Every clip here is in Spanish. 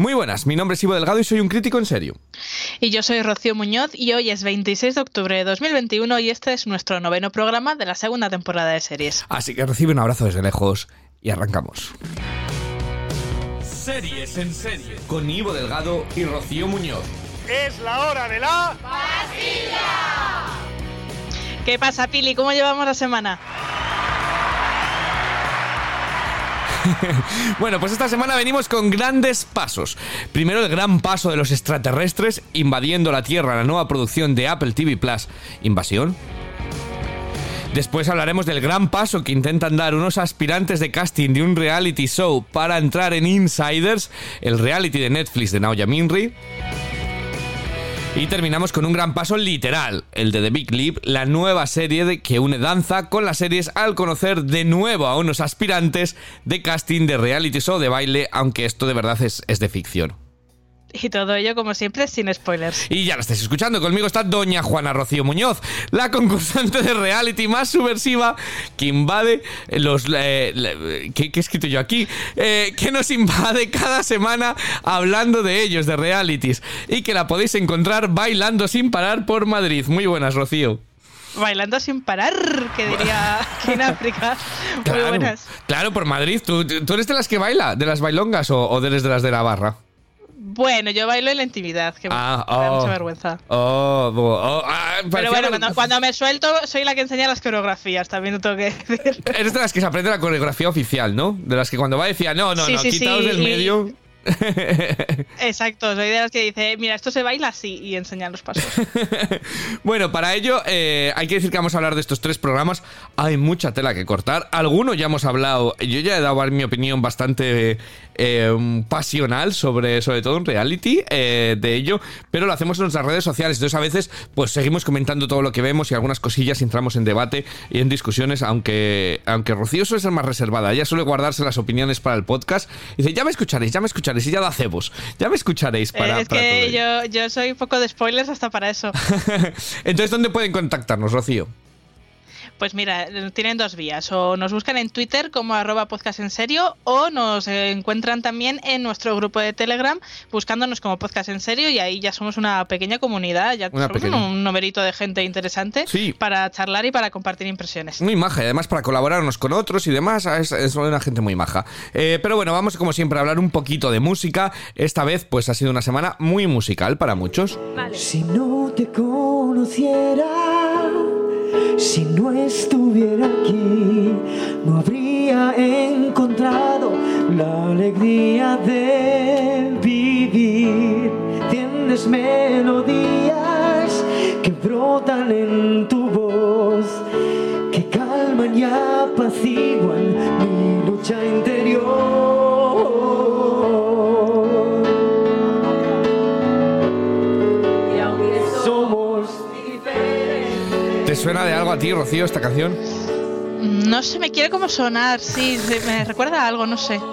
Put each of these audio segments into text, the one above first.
Muy buenas, mi nombre es Ivo Delgado y soy un crítico en serio. Y yo soy Rocío Muñoz y hoy es 26 de octubre de 2021 y este es nuestro noveno programa de la segunda temporada de series. Así que recibe un abrazo desde lejos y arrancamos. Series en serie. Con Ivo Delgado y Rocío Muñoz. Es la hora de la... ¿Qué pasa, Pili? ¿Cómo llevamos la semana? Bueno, pues esta semana venimos con grandes pasos. Primero el gran paso de los extraterrestres invadiendo la Tierra, la nueva producción de Apple TV Plus. ¿Invasión? Después hablaremos del gran paso que intentan dar unos aspirantes de casting de un reality show para entrar en Insiders, el reality de Netflix de Naoya Minri. Y terminamos con un gran paso literal, el de The Big Leap, la nueva serie que une danza con las series al conocer de nuevo a unos aspirantes de casting de reality show de baile, aunque esto de verdad es, es de ficción. Y todo ello, como siempre, sin spoilers. Y ya lo estáis escuchando, conmigo está doña Juana Rocío Muñoz, la concursante de reality más subversiva que invade los... eh, le- ¿qué, qué he escrito yo aquí? Eh, que nos invade cada semana hablando de ellos, de realities. Y que la podéis encontrar bailando sin parar por Madrid. Muy buenas, Rocío. Bailando sin parar, que diría aquí en África. Muy buenas. claro, por Madrid. ¿Tú, tú eres de las que baila? ¿De las bailongas o, o eres de las de la barra? Bueno, yo bailo en la intimidad, que Ah, me da oh. mucha vergüenza. Oh, oh, oh, ah, Pero bueno, cuando, cuando me suelto, soy la que enseña las coreografías, también lo tengo que decir. Eres de las que se aprende la coreografía oficial, ¿no? De las que cuando va decía, no, no, Sí, no, sí, quitaos sí, del y- medio. Exacto, soy de las que dice, mira, esto se baila así y enseñan los pasos. bueno, para ello eh, hay que decir que vamos a hablar de estos tres programas. Hay mucha tela que cortar. Algunos ya hemos hablado. Yo ya he dado mi opinión bastante eh, pasional sobre, sobre todo un reality eh, de ello, pero lo hacemos en nuestras redes sociales. Entonces a veces pues seguimos comentando todo lo que vemos y algunas cosillas y entramos en debate y en discusiones, aunque, aunque Rocío suele ser más reservada. Ella suele guardarse las opiniones para el podcast. Y dice, ya me escucharéis, ya me escucharéis y ya da cebos. Ya me escucharéis para... Eh, es para todo que ello". yo, yo soy un poco de spoilers hasta para eso. Entonces, ¿dónde pueden contactarnos, Rocío? Pues mira, tienen dos vías. O nos buscan en Twitter como arroba podcast en serio o nos encuentran también en nuestro grupo de Telegram buscándonos como podcast en serio y ahí ya somos una pequeña comunidad, ya Una somos pequeña. un numerito de gente interesante Sí. para charlar y para compartir impresiones. Muy maja, y además para colaborar unos con otros y demás, es, es una gente muy maja. Eh, pero bueno, vamos como siempre a hablar un poquito de música. Esta vez pues ha sido una semana muy musical para muchos. Si no te conociera, si no estuviera aquí, no habría encontrado la alegría de vivir. Tienes melodías que brotan en tu voz, que calman y apaciguan mi lucha interior. Suena de algo a ti, Rocío, esta canción? No se me quiere como sonar, sí, me recuerda a algo, no sé.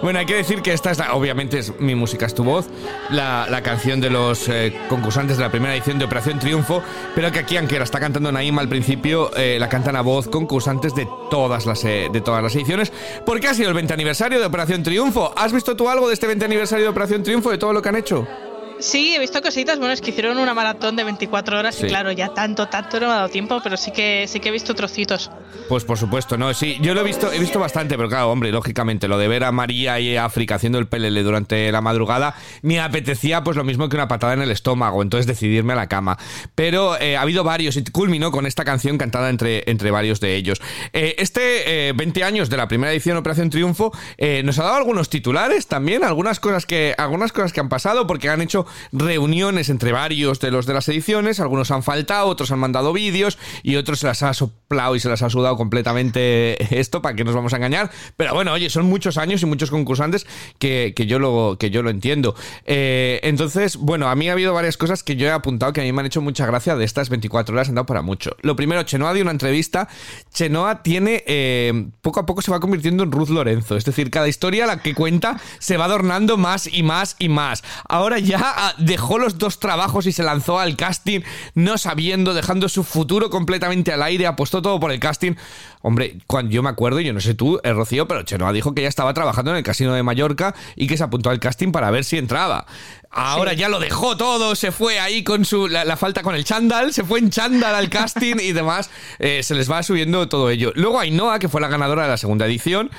Bueno, hay que decir que esta es, la- obviamente, es Mi Música es tu voz, la, la canción de los eh, concursantes de la primera edición de Operación Triunfo, pero que aquí, aunque la está cantando Naima al principio, eh, la cantan a voz concursantes de todas, las, eh, de todas las ediciones, porque ha sido el 20 aniversario de Operación Triunfo. ¿Has visto tú algo de este 20 aniversario de Operación Triunfo, de todo lo que han hecho? Sí, he visto cositas, bueno, es que hicieron una maratón de 24 horas Sí. y claro, ya tanto, tanto no me ha dado tiempo, pero sí que sí que he visto trocitos. Pues por supuesto, no, sí, yo lo he visto, he visto bastante, pero claro, hombre, lógicamente, lo de ver a María y África haciendo el pelele durante la madrugada, me apetecía pues lo mismo que una patada en el estómago, entonces decidirme a la cama. Pero eh, ha habido varios y culminó con esta canción cantada entre, entre varios de ellos. Eh, este eh, 20 años de la primera edición Operación Triunfo eh, nos ha dado algunos titulares también, algunas cosas que, algunas cosas que han pasado, porque han hecho reuniones entre varios de los de las ediciones, algunos han faltado, otros han mandado vídeos y otros se las ha soplado y se las ha sudado completamente esto, para que nos vamos a engañar. Pero bueno, oye, son muchos años y muchos concursantes que, que yo, lo, que yo lo entiendo. Eh, entonces, bueno, a mí ha habido varias cosas que yo he apuntado que a mí me han hecho mucha gracia de estas 24 horas, han dado para mucho. Lo primero, Chenoa dio una entrevista. Chenoa tiene, eh, poco a poco se va convirtiendo en Ruth Lorenzo. Es decir, cada historia la que cuenta se va adornando más y más y más. Ahora ya dejó los dos trabajos y se lanzó al casting, no sabiendo, dejando su futuro completamente al aire, apostó todo por el casting. Hombre, cuando yo me acuerdo, yo no sé tú, eh, Rocío, pero Chenoa dijo que ya estaba trabajando en el casino de Mallorca y que se apuntó al casting para ver si entraba. Ahora ya lo dejó todo, se fue ahí con su la, la falta con el chándal, se fue en chándal al casting y demás. Eh, se les va subiendo todo ello. Luego Ainhoa, que fue la ganadora de la segunda edición.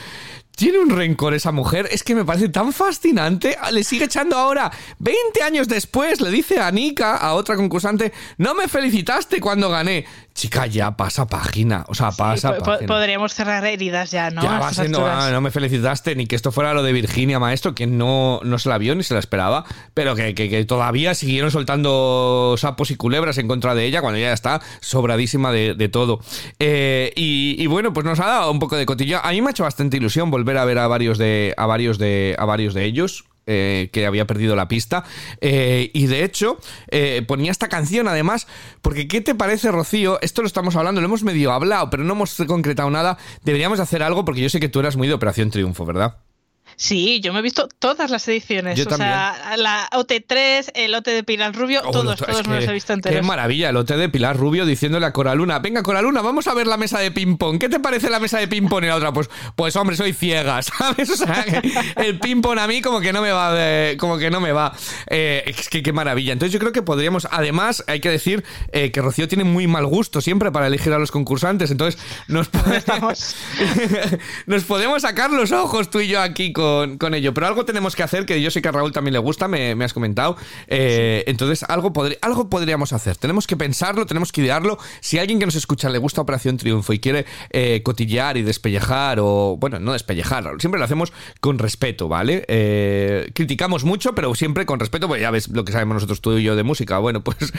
Tiene un rencor esa mujer, es que me parece tan fascinante. Le sigue echando ahora, 20 años después, le dice a Nika, a otra concursante, no me felicitaste cuando gané. Chica, ya pasa página, o sea, pasa página. Podríamos cerrar heridas ya, ¿no? Ya va siendo, ah, no me felicitaste ni que esto fuera lo de Virginia Maestro, que no, no se la vio ni se la esperaba, pero que, que- que todavía siguieron soltando sapos y culebras en contra de ella cuando ella ya está sobradísima de, de todo. Eh, y, y bueno, pues nos ha dado un poco de cotilla. A mí me ha hecho bastante ilusión volver a ver a varios de, a varios de, a varios de ellos eh, que había perdido la pista. Eh, y de hecho, eh, ponía esta canción además, porque ¿qué te parece, Rocío? Esto lo estamos hablando, lo hemos medio hablado, pero no hemos concretado nada. Deberíamos hacer algo porque yo sé que tú eras muy de Operación Triunfo, ¿verdad? Sí, yo me he visto todas las ediciones. Yo o sea, la OT3, el OT de Pilar Rubio, Oh, todos, todos me los he visto Qué enteros. maravilla, el OT de Pilar Rubio diciéndole a Coraluna, venga Coraluna, vamos a ver la mesa de ping-pong. ¿Qué te parece la mesa de ping-pong? Y la otra, pues, pues hombre, soy ciega, ¿sabes? O sea, el ping-pong a mí como que no me va, de- como que no me va. Eh, es que qué maravilla. Entonces yo creo que podríamos, además, hay que decir eh, que Rocío tiene muy mal gusto siempre para elegir a los concursantes, entonces nos, podemos, nos podemos sacar los ojos tú y yo aquí con, con ello. Pero algo tenemos que hacer, que yo sé que a Raúl también le gusta, me, me has comentado. Eh, Entonces, algo, algo podríamos hacer. Tenemos que pensarlo, tenemos que idearlo. Si alguien que nos escucha le gusta Operación Triunfo y quiere eh, cotillear y despellejar, o bueno, no despellejar, siempre lo hacemos con respeto, ¿vale? Eh, criticamos mucho, pero siempre con respeto, pues ya ves lo que sabemos nosotros tú y yo de música. Bueno, pues,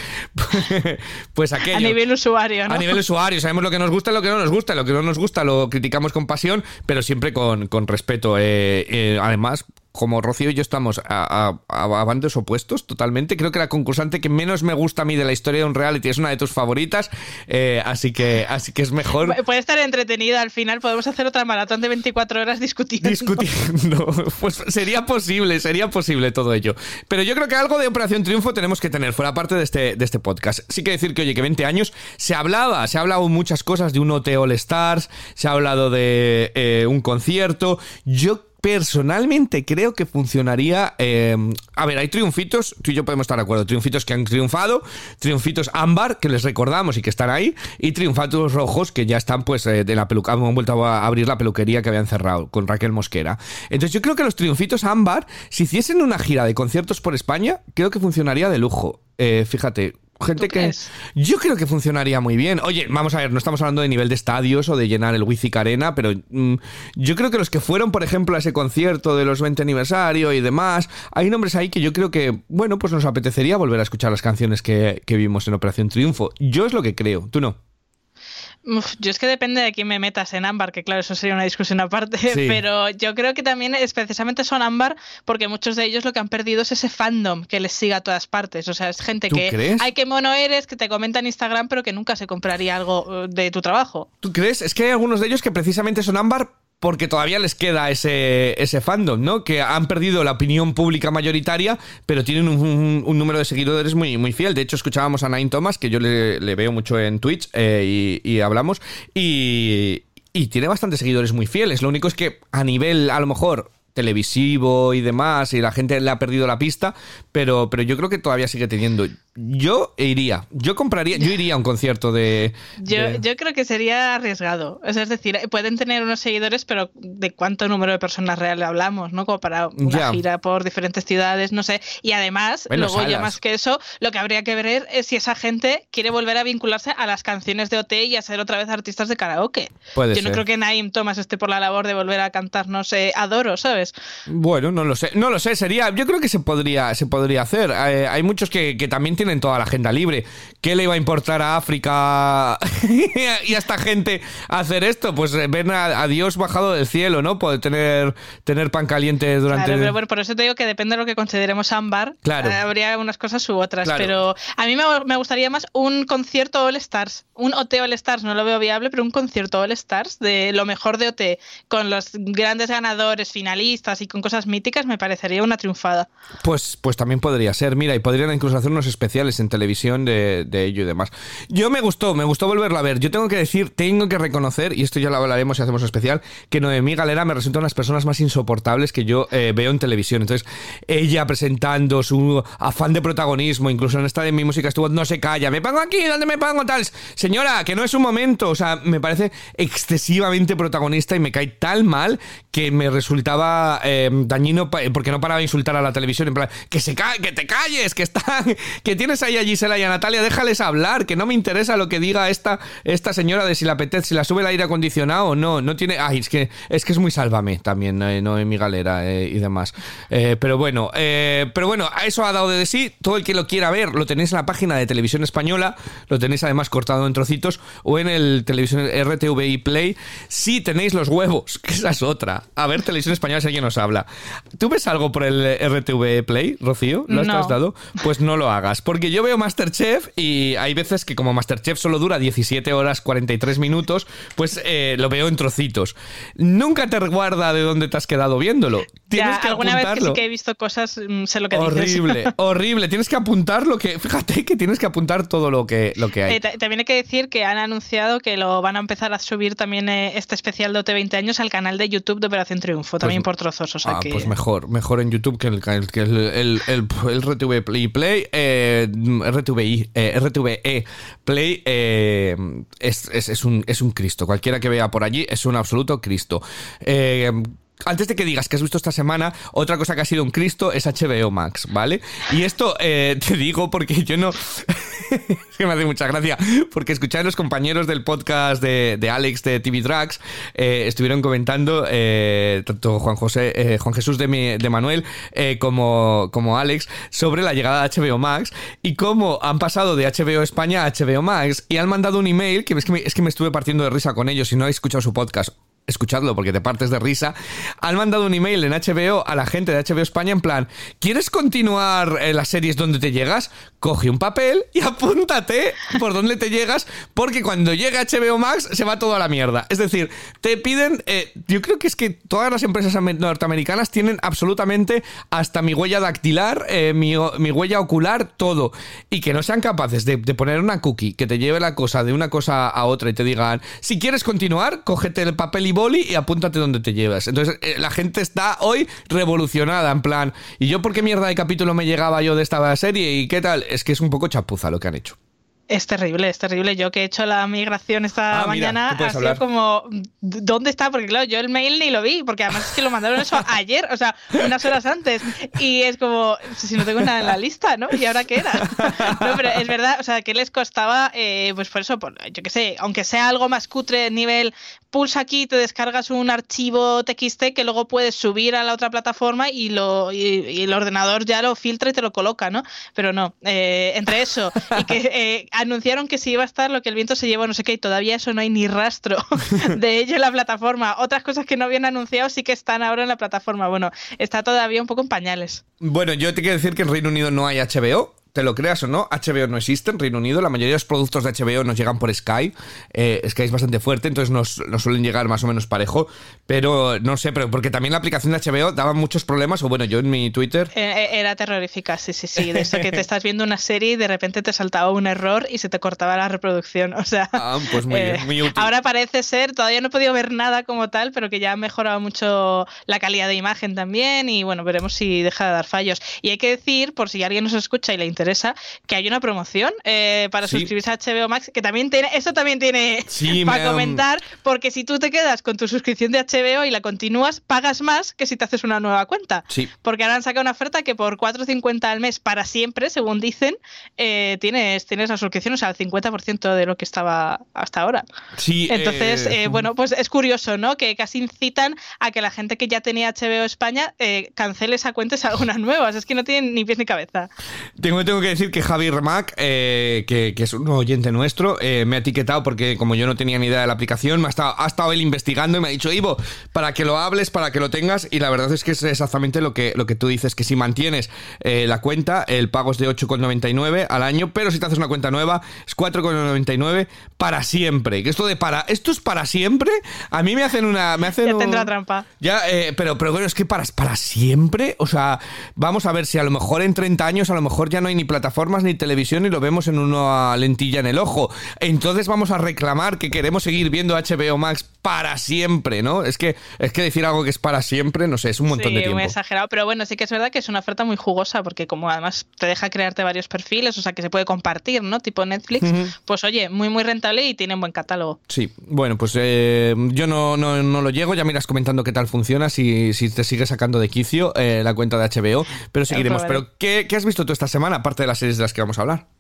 pues aquello. A nivel usuario, ¿no? A nivel usuario, sabemos lo que nos gusta y lo que no nos gusta. Lo que no nos gusta lo criticamos con pasión, pero siempre con, con respeto. Eh, eh, además, como Rocío y yo estamos a, a- a bandos opuestos totalmente, creo que la concursante que menos me gusta a mí de la historia de un reality es una de tus favoritas. eh, así, que, así que es mejor. Pu- Puede estar entretenida al final, podemos hacer otra maratón de 24 horas discutiendo. discutiendo. Pues sería posible, sería posible todo ello. Pero yo creo que algo de Operación Triunfo tenemos que tener fuera parte de este, de este podcast. Sí que decir que, oye, que 20 años se hablaba, se ha hablado muchas cosas de un OT All Stars, se ha hablado de eh, un concierto. Yo personalmente creo que funcionaría. eh, a ver, hay triunfitos, tú y yo podemos estar de acuerdo. Triunfitos que han triunfado, triunfitos ámbar, que les recordamos y que están ahí, y triunfatos rojos que ya están, pues, eh, de la peluca. Han vuelto a abrir la peluquería que habían cerrado con Raquel Mosquera. Entonces, yo creo que los triunfitos ámbar, si hiciesen una gira de conciertos por España, creo que funcionaría de lujo. Eh, fíjate. Gente ¿Tú que. crees? Yo creo que funcionaría muy bien. Oye, vamos a ver, no estamos hablando de nivel de estadios o de llenar el Wizzing Arena, pero mm, yo creo que los que fueron, por ejemplo, a ese concierto de los 20 aniversario y demás, hay nombres ahí que yo creo que, bueno, pues nos apetecería volver a escuchar las canciones que, que vimos en Operación Triunfo. Yo es lo que creo, tú no. Uf, yo es que depende de quién me metas en ámbar, que claro, eso sería una discusión aparte, Sí. pero yo creo que también es precisamente son ámbar porque muchos de ellos lo que han perdido es ese fandom que les siga a todas partes. O sea, es gente ¿Tú que, crees? ay, qué mono eres, que te comenta en Instagram, pero que nunca se compraría algo eh, de tu trabajo. ¿Tú crees? Es que hay algunos de ellos que precisamente son ámbar porque todavía les queda ese, ese fandom, ¿no? Que han perdido la opinión pública mayoritaria, pero tienen un, número de seguidores muy, muy fiel. De hecho, escuchábamos a Nine Thomas, que yo le, veo mucho en Twitch eh, y, y hablamos, y, y tiene bastantes seguidores muy fieles. Lo único es que a nivel, a lo mejor televisivo y demás, y la gente le ha perdido la pista, pero, pero yo creo que todavía sigue teniendo. Yo iría, yo compraría, yo iría a un concierto de... Yo, de- yo creo que sería arriesgado. O sea, es decir, pueden tener unos seguidores, pero ¿de cuánto número de personas reales hablamos? ¿No? Como para una Ya. gira por diferentes ciudades, no sé. Y además, Bueno, luego ya salas. más que eso, lo que habría que ver es si esa gente quiere volver a vincularse a las canciones de OT y a ser otra vez artistas de karaoke. Puede yo no creo que Naim Thomas esté por la labor de volver a cantarnos eh, Adoro, ¿sabes? Bueno, no lo sé, no lo sé, sería, yo creo que se podría, se podría hacer. Eh, hay muchos que, que también tienen tienen toda la agenda libre. ¿Qué le iba a importar a África y a esta gente hacer esto? Pues eh, ven a, a Dios bajado del cielo, ¿no? Poder tener, tener pan caliente durante... Claro, pero bueno, por eso te digo que depende de lo que consideremos ámbar. Claro. habría unas cosas u otras. Claro. Pero a mí me, me gustaría más un concierto All Stars. Un OT All Stars no lo veo viable, pero un concierto All Stars de lo mejor de OT con los grandes ganadores, finalistas y con cosas míticas me parecería una triunfada. Pues, pues también podría ser, mira, y podrían incluso hacer unos especiales en televisión de, de ello y demás. Yo me gustó, me gustó volverlo a ver. Yo tengo que decir, tengo que reconocer, y esto ya lo hablaremos si hacemos especial, que Noemí Galera me resulta una de las personas más insoportables que yo eh, veo en televisión. Entonces, ella presentando su afán de protagonismo, incluso en esta de mi música estuvo, no se calla, me pongo aquí, ¿dónde me pongo? Tal, señora, que no es un momento, o sea, me parece excesivamente protagonista y me cae tal mal que me resultaba eh, dañino pa- porque no paraba de insultar a la televisión en plan que se que te calles que está que tienes ahí a Gisela y a Natalia déjales hablar que no me interesa lo que diga esta esta señora de si la apetece si la sube el aire acondicionado o no no tiene ay es que es que es muy sálvame también eh, no en mi galera eh, y demás Eh, pero bueno pero bueno a eso ha dado de sí todo el que lo quiera ver lo tenéis en la página de televisión española lo tenéis además cortado en trocitos o en el televisión RTVI Play si tenéis los huevos que esa es otra a ver televisión española si alguien nos habla ¿tú ves algo por el RTV Play Rocío? ¿lo has No. trasladado? pues no lo hagas porque yo veo Masterchef y hay veces que como Masterchef solo dura 17 horas 43 minutos pues eh, lo veo en trocitos. Nunca te guarda de dónde te has quedado viéndolo tienes Ya, que alguna vez que apuntarlo sí que he visto cosas, mm, sé lo que dices. horrible horrible tienes que apuntar lo que fíjate que tienes que apuntar todo lo que lo que hay Eh, ta- también hay que decir que han anunciado que lo van a empezar a subir también eh, este especial de OT 20 años al canal de YouTube de Operación Triunfo, también por trozos. O sea Ah, que pues mejor, mejor en YouTube que el, que el, que el, el, RTV Play Play, eh, RTVI, RTVE Play es, es, es un, es un Cristo. Cualquiera que vea por allí es un absoluto Cristo. Eh, antes de que digas que has visto esta semana, otra cosa que ha sido un Cristo es HBO Max, ¿vale? Y esto eh, te digo porque yo no... que me hace mucha gracia, porque escuché a los compañeros del podcast de, de Alex de TV Drags, eh, estuvieron comentando, eh, tanto Juan José, eh, Juan Jesús de, Manuel eh, como, como Alex, sobre la llegada de HBO Max y cómo han pasado de HBO España a HBO Max y han mandado un email, que es que me, es que me estuve partiendo de risa con ellos, si no habéis escuchado su podcast escuchadlo porque te partes de risa, han mandado un email en HBO a la gente de HBO España en plan, ¿quieres continuar eh, las series donde te llegas? Coge un papel y apúntate por donde te llegas porque cuando llega HBO Max se va todo a la mierda. Es decir, te piden, eh, yo creo que es que todas las empresas ame- norteamericanas tienen absolutamente hasta mi huella dactilar, eh, mi, mi huella ocular, todo. Y que no sean capaces de, de poner una cookie que te lleve la cosa de una cosa a otra y te digan, si quieres continuar, cógete el papel y boli y apúntate donde te llevas. Entonces, eh, la gente está hoy revolucionada, en plan, ¿y yo por qué mierda de capítulo me llegaba yo de esta serie? ¿Y qué tal? Es que es un poco chapuza lo que han hecho. Es terrible, es terrible. Yo que he hecho la migración esta Ah, mira, mañana puedes ha sido hablar. como ¿d- ¿dónde está? Porque claro, yo el mail ni lo vi, porque además es que lo mandaron eso ayer, o sea, unas horas antes. Y es como, si no tengo nada en la lista, ¿no? ¿Y ahora qué era? No, pero es verdad, o sea, que les costaba, eh, pues por eso, por, yo qué sé, aunque sea algo más cutre, nivel, pulsa aquí, te descargas un archivo TXT que luego puedes subir a la otra plataforma y, lo, y, y el ordenador ya lo filtra y te lo coloca, ¿no? Pero no, eh, entre eso y que eh, anunciaron que sí iba a estar lo que el viento se llevó, no sé qué, y todavía eso no hay ni rastro de ello en la plataforma. Otras cosas que no habían anunciado sí que están ahora en la plataforma. Bueno, está todavía un poco en pañales. Bueno, yo te quiero decir que en Reino Unido no hay HBO. Te lo creas o no, HBO no existe en Reino Unido. La mayoría de los productos de HBO nos llegan por Sky. Eh, Sky es bastante fuerte, entonces nos, nos suelen llegar más o menos parejo. Pero no sé, pero porque también la aplicación de HBO daba muchos problemas. O bueno, yo en mi Twitter. Eh, eh, Era terrorífica, sí, sí, sí. De eso que te estás viendo una serie y de repente te saltaba un error y se te cortaba la reproducción. O sea, Ah, pues muy bien, muy útil. ahora parece ser, todavía no he podido ver nada como tal, pero que ya ha mejorado mucho la calidad de imagen también y bueno, veremos si deja de dar fallos. Y hay que decir, por si alguien nos escucha y le interesa, que hay una promoción eh, para Sí. suscribirse a HBO Max, que también tiene, eso también tiene Sí, para me, comentar, porque si tú te quedas con tu suscripción de HBO y la continúas, pagas más que si te haces una nueva cuenta. Sí. Porque ahora han sacado una oferta que por 4,50 al mes para siempre, según dicen, eh, tienes, tienes la suscripción, o sea, el 50% de lo que estaba hasta ahora. Sí, Entonces, eh, bueno, pues es curioso, ¿no? Que casi incitan a que la gente que ya tenía HBO España cancele esa cuenta y salga una nueva. O sea, es que no tienen ni pies ni cabeza. Tengo tengo que decir que Javier Mac, eh, que, que es un oyente nuestro, eh, me ha etiquetado porque como yo no tenía ni idea de la aplicación, me ha estado, ha estado él investigando y me ha dicho, Ivo, para que lo hables, para que lo tengas, y la verdad es que es exactamente lo que, lo que tú dices, que si mantienes eh, la cuenta, el pago es de 8,99 al año, pero si te haces una cuenta nueva, es 4,99 para siempre. Que esto de para, esto es para siempre, a mí me hacen una... Me hacen Ya un- tendrá trampa. ya, eh, pero, pero bueno, es que para, para siempre, o sea, vamos a ver si a lo mejor en 30 años a lo mejor ya no hay ni plataformas ni televisión y lo vemos en una lentilla en el ojo. Entonces vamos a reclamar que queremos seguir viendo HBO Max para siempre, ¿no? Es que, es que decir algo que es para siempre, no sé, es un montón sí, de tiempo. muy exagerado, pero bueno, sí que es verdad que es una oferta muy jugosa porque como además te deja crearte varios perfiles, o sea que se puede compartir, ¿no? Tipo Netflix, pues oye, muy muy rentable y tiene un buen catálogo. Sí, bueno, pues eh, yo no, no, no lo llego, ya me irás comentando qué tal funciona, si, si te sigue sacando de quicio eh, la cuenta de HBO, pero seguiremos. Pero, ¿qué, ¿qué has visto tú esta semana, aparte de las series de las que vamos a hablar?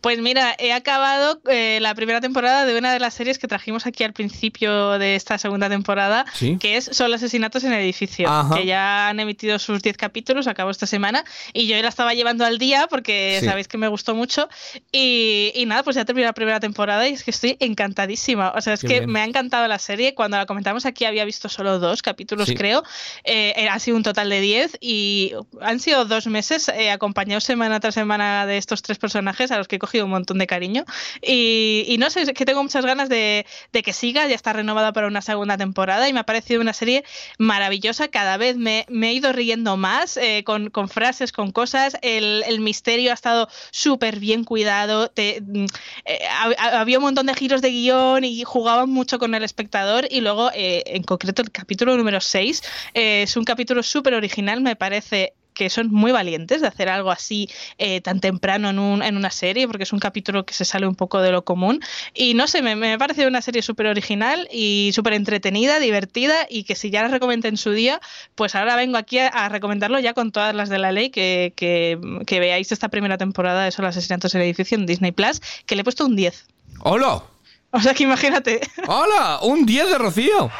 Pues mira, he acabado eh, la primera temporada de una de las series que trajimos aquí al principio de esta segunda temporada, Sí. que es Solo asesinatos en el edificio, Ajá. que ya han emitido sus 10 capítulos, acabó esta semana, y yo la estaba llevando al día porque Sí. sabéis que me gustó mucho. Y, y nada, pues ya terminé la primera temporada y es que estoy encantadísima. O sea, es Qué que bien. me ha encantado la serie. Cuando la comentamos aquí había visto solo dos capítulos, Sí. creo. Eh, ha sido un total de 10 y han sido dos meses eh, acompañados semana tras semana de estos tres personajes a los que he cogido un montón de cariño. Y, no sé, es que tengo muchas ganas de, que siga, ya está renovada para una segunda temporada y me ha parecido una serie maravillosa. Cada vez me, he ido riendo más eh, con, frases, con cosas. El, misterio ha estado súper bien cuidado. Mm, eh, hab- había un montón de giros de guion y jugaban mucho con el espectador. Y luego, eh, en concreto, el capítulo número 6 eh, es un capítulo súper original, me parece que son muy valientes de hacer algo así eh, tan temprano en, un- en una serie, porque es un capítulo que se sale un poco de lo común. Y no sé, me, me ha parecido una serie súper original y súper entretenida, divertida, y que si ya la recomendé en su día, pues ahora vengo aquí a, a recomendarlo ya con todas las de la ley, que, que, que veáis esta primera temporada de Solo asesinatos en el edificio en Disney Plus, que le he puesto un 10. ¡Hola! O sea que imagínate, ¡Hola! ¡Un 10 de Rocío!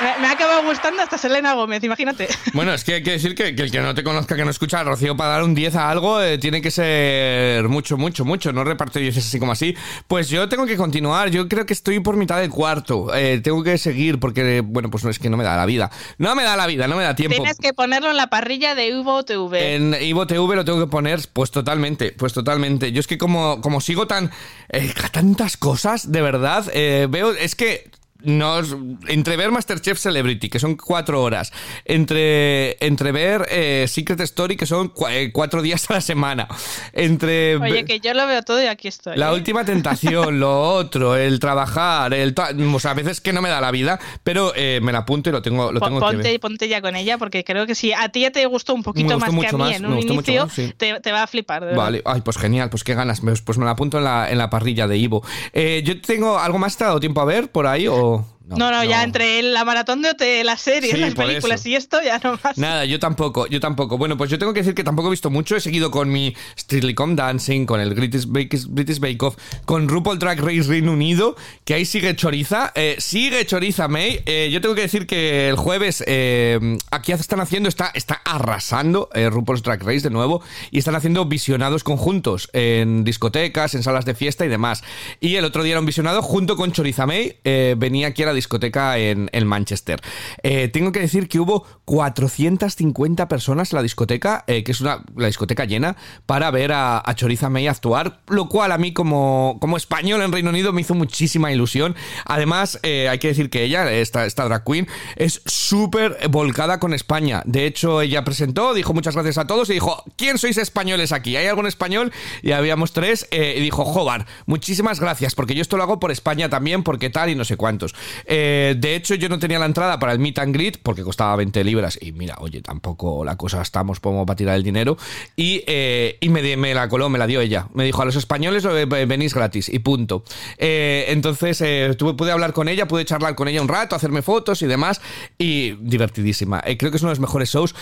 Me, me ha acabado gustando hasta Selena Gómez, imagínate. Bueno, es que hay que decir que, que el que no te conozca, que no escucha a Rocío para dar un 10 a algo, eh, tiene que ser mucho, mucho, mucho. No reparte 10 así como así. Pues yo tengo que continuar. Yo creo que estoy por mitad del cuarto. Eh, tengo que seguir porque, bueno, pues no es que no me da la vida. No me da la vida, no me da tiempo. Tienes que ponerlo en la parrilla de Uvo TV. En Ivo TV lo tengo que poner, pues totalmente, pues totalmente. Yo es que como, como sigo tan eh, tantas cosas, de verdad, eh, veo, es que nos, entre ver Masterchef Celebrity, que son cuatro horas, entre, entre ver eh, Secret Story, que son cua- eh, cuatro días a la semana, entre Oye, que yo lo veo todo y aquí estoy. la ¿eh? última tentación, lo otro, el trabajar, el o sea, a veces que no me da la vida, pero eh, me la apunto y lo tengo, lo tengo que ponte, ver. ponte ya con ella, porque creo que si a ti ya te gustó un poquito más que a mí más, en un inicio, más, sí. te, te va a flipar. de. Vale, ay, pues genial, pues qué ganas, pues pues me la apunto en la, en la parrilla de Ivo. Eh, yo tengo algo más, ¿te ha dado tiempo a ver por ahí o...? still No, no, ya entre la maratón de las series, Sí, las películas eso. y esto, ya no más. Nada, yo tampoco, yo tampoco. Bueno, pues yo tengo que decir que tampoco he visto mucho. He seguido con mi Strictly Come Dancing, con el British Bake, British Bake Off, con RuPaul Drag Race Reino Unido, que ahí sigue Choriza. Eh, sigue Choriza May. Eh, yo tengo que decir que el jueves eh, aquí están haciendo, está, está arrasando RuPaul's Drag Race de nuevo y están haciendo visionados conjuntos en discotecas, en salas de fiesta y demás. Y el otro día era un visionado junto con Choriza May. venía aquí a la discoteca en, en Manchester. Eh, tengo que decir que hubo 450 personas en la discoteca, eh, que es una, la discoteca llena, para ver a, a Choriza May actuar, lo cual a mí como, como español en Reino Unido me hizo muchísima ilusión. Además, eh, hay que decir que ella, esta, esta drag queen, es súper volcada con España. De hecho, ella presentó, dijo muchas gracias a todos y dijo, ¿quién sois españoles aquí? ¿Hay algún español? Y habíamos tres y dijo, Jobar, muchísimas gracias, porque yo esto lo hago por España también, porque tal y no sé cuántos. Eh, de hecho, yo no tenía la entrada para el meet and greet porque costaba 20 libras y mira, oye, tampoco la cosa estamos como para tirar el dinero y, eh, y me, la coló, me la dio ella. Me dijo, a los españoles eh, venís gratis y punto. Entonces, tuve, pude hablar con ella, pude charlar con ella un rato, hacerme fotos y demás y divertidísima. Creo que es uno de los mejores shows.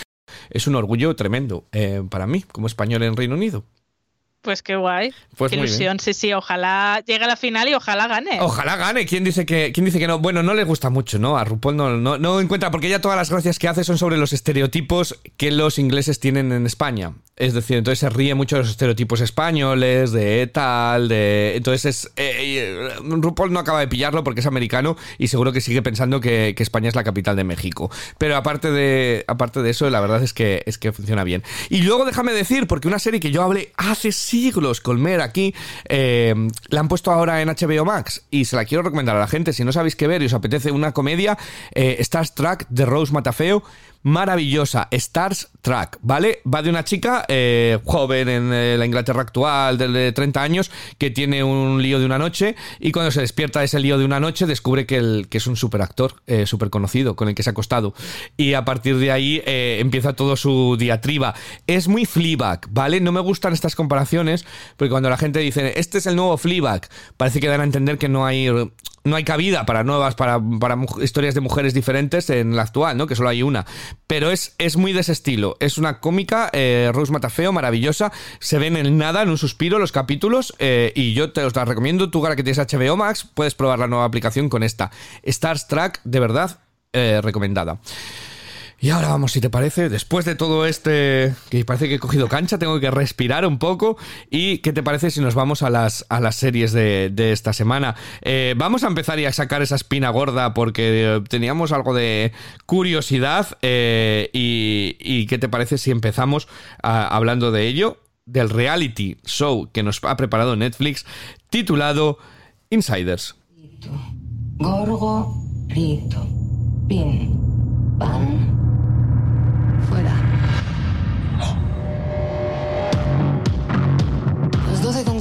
Es un orgullo tremendo para mí, como español en Reino Unido. Pues qué guay. Pues qué ilusión, sí, sí, ojalá llegue a la final y ojalá gane. Ojalá gane. ¿Quién dice que, quién dice que no? Bueno, no le gusta mucho, ¿no? A RuPaul no, no, no encuentra, porque ella todas las gracias que hace son sobre los estereotipos que los ingleses tienen en España. Es decir, entonces se ríe mucho de los estereotipos españoles, de tal, de... Entonces es... Eh, eh, RuPaul no acaba de pillarlo porque es americano y seguro que sigue pensando que, España es la capital de México. Pero aparte de, aparte de eso, la verdad es que, es que funciona bien. Y luego déjame decir, porque una serie que yo hablé hace siglos con Mer aquí, eh, la han puesto ahora en HBO Max y se la quiero recomendar a la gente. Si no sabéis qué ver y os apetece una comedia, eh, Star Trek de Rose Matafeo maravillosa, Stars Track, ¿vale? Va de una chica eh, joven en eh, la Inglaterra actual, de 30 años, que tiene un lío de una noche y cuando se despierta de ese lío de una noche descubre que, el, que es un super actor, eh, súper conocido, con el que se ha acostado. Y a partir de ahí empieza todo su diatriba. Es muy Fleabag, ¿vale? No me gustan estas comparaciones porque cuando la gente dice, este es el nuevo Fleabag, parece que dan a entender que no hay no hay cabida para nuevas, para, para, historias de mujeres diferentes en la actual, ¿no? Que solo hay una. Pero es, es muy de ese estilo. Es una cómica, eh, Rose Matafeo, maravillosa. Se ven en nada, en un suspiro, los capítulos. Eh, y yo te los la recomiendo. Tú, ahora que tienes HBO Max, puedes probar la nueva aplicación con esta. Stars Track, de verdad, eh, recomendada. Y ahora vamos, si te parece, después de todo este, que parece que he cogido cancha, tengo que respirar un poco. ¿Y qué te parece si nos vamos a las, a las series de, esta semana? Eh, vamos a empezar y a sacar esa espina gorda porque teníamos algo de curiosidad. Eh, y, qué te parece si empezamos hablando de ello? Del reality show que nos ha preparado Netflix, titulado Insiders. Gorgo, rito, pan.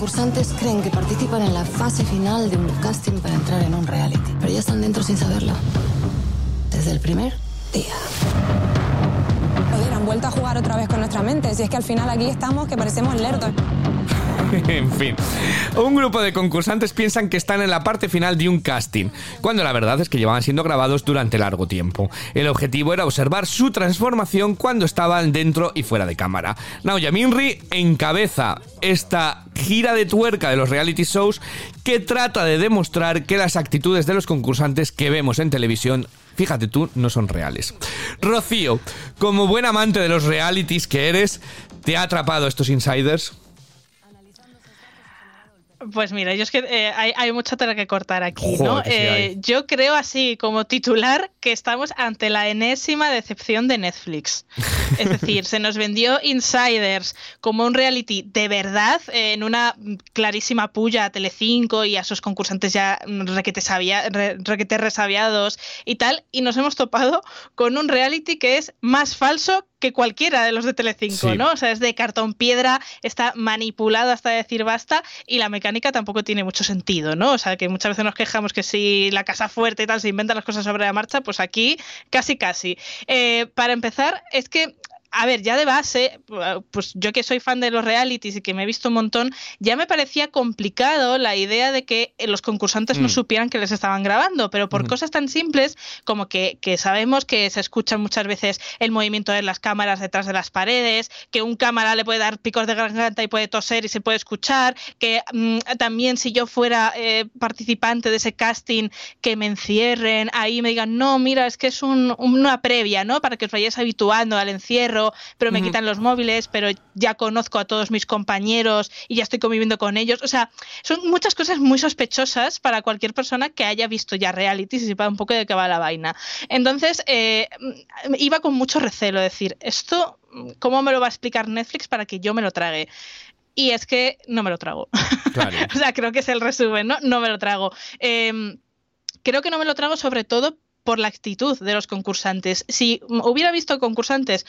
Concursantes creen que participan en la fase final de un casting para entrar en un reality, pero ya están dentro sin saberlo. Desde el primer día. Joder, han vuelto a jugar otra vez con nuestra mente. Si es que al final aquí estamos que parecemos lerdos. en fin, un grupo de concursantes piensan que están en la parte final de un casting, cuando la verdad es que llevaban siendo grabados durante largo tiempo. El objetivo era observar su transformación cuando estaban dentro y fuera de cámara. Naoya Minri encabeza esta gira de tuerca de los reality shows que trata de demostrar que las actitudes de los concursantes que vemos en televisión fíjate tú, no son reales. Rocío, como buen amante de los realities que eres, ¿te ha atrapado estos insiders? Pues mira, yo es que eh, hay, mucha tela que cortar aquí, ¿no? Eh, yo creo así como titular que estamos ante la enésima decepción de Netflix. Es decir, se nos vendió Insiders como un reality de verdad en una clarísima puya a Telecinco y a sus concursantes ya requete, sabia, requete resabiados y tal, y nos hemos topado con un reality que es más falso que cualquiera de los de Telecinco, ¿no? O sea, es de cartón piedra, está manipulado hasta decir basta y la mecánica tampoco tiene mucho sentido, ¿no? O sea, que muchas veces nos quejamos que si la casa fuerte y tal se inventan las cosas sobre la marcha, pues aquí casi casi. Eh, para empezar, es que a ver, ya de base, pues yo que soy fan de los realities y que me he visto un montón, ya me parecía complicado la idea de que los concursantes no mm. supieran que les estaban grabando, pero por cosas tan simples como que, sabemos que se escuchan muchas veces el movimiento de las cámaras detrás de las paredes, que un cámara le puede dar picos de garganta y puede toser y se puede escuchar, que mm, también si yo fuera eh, participante de ese casting, que me encierren ahí me digan, no, mira, es que es una previa, ¿no? Para que os vayáis habituando al encierro pero me quitan los móviles, pero ya conozco a todos mis compañeros y ya estoy conviviendo con ellos. O sea, son muchas cosas muy sospechosas para cualquier persona que haya visto ya reality y sepa un poco de qué va la vaina. Entonces, eh, iba con mucho recelo, decir, esto, ¿cómo me lo va a explicar Netflix para que yo me lo trague? Y es que no me lo trago. o sea, creo que es el resumen, ¿no? No me lo trago. Em, creo que no me lo trago sobre todo por la actitud de los concursantes. Si hubiera visto concursantes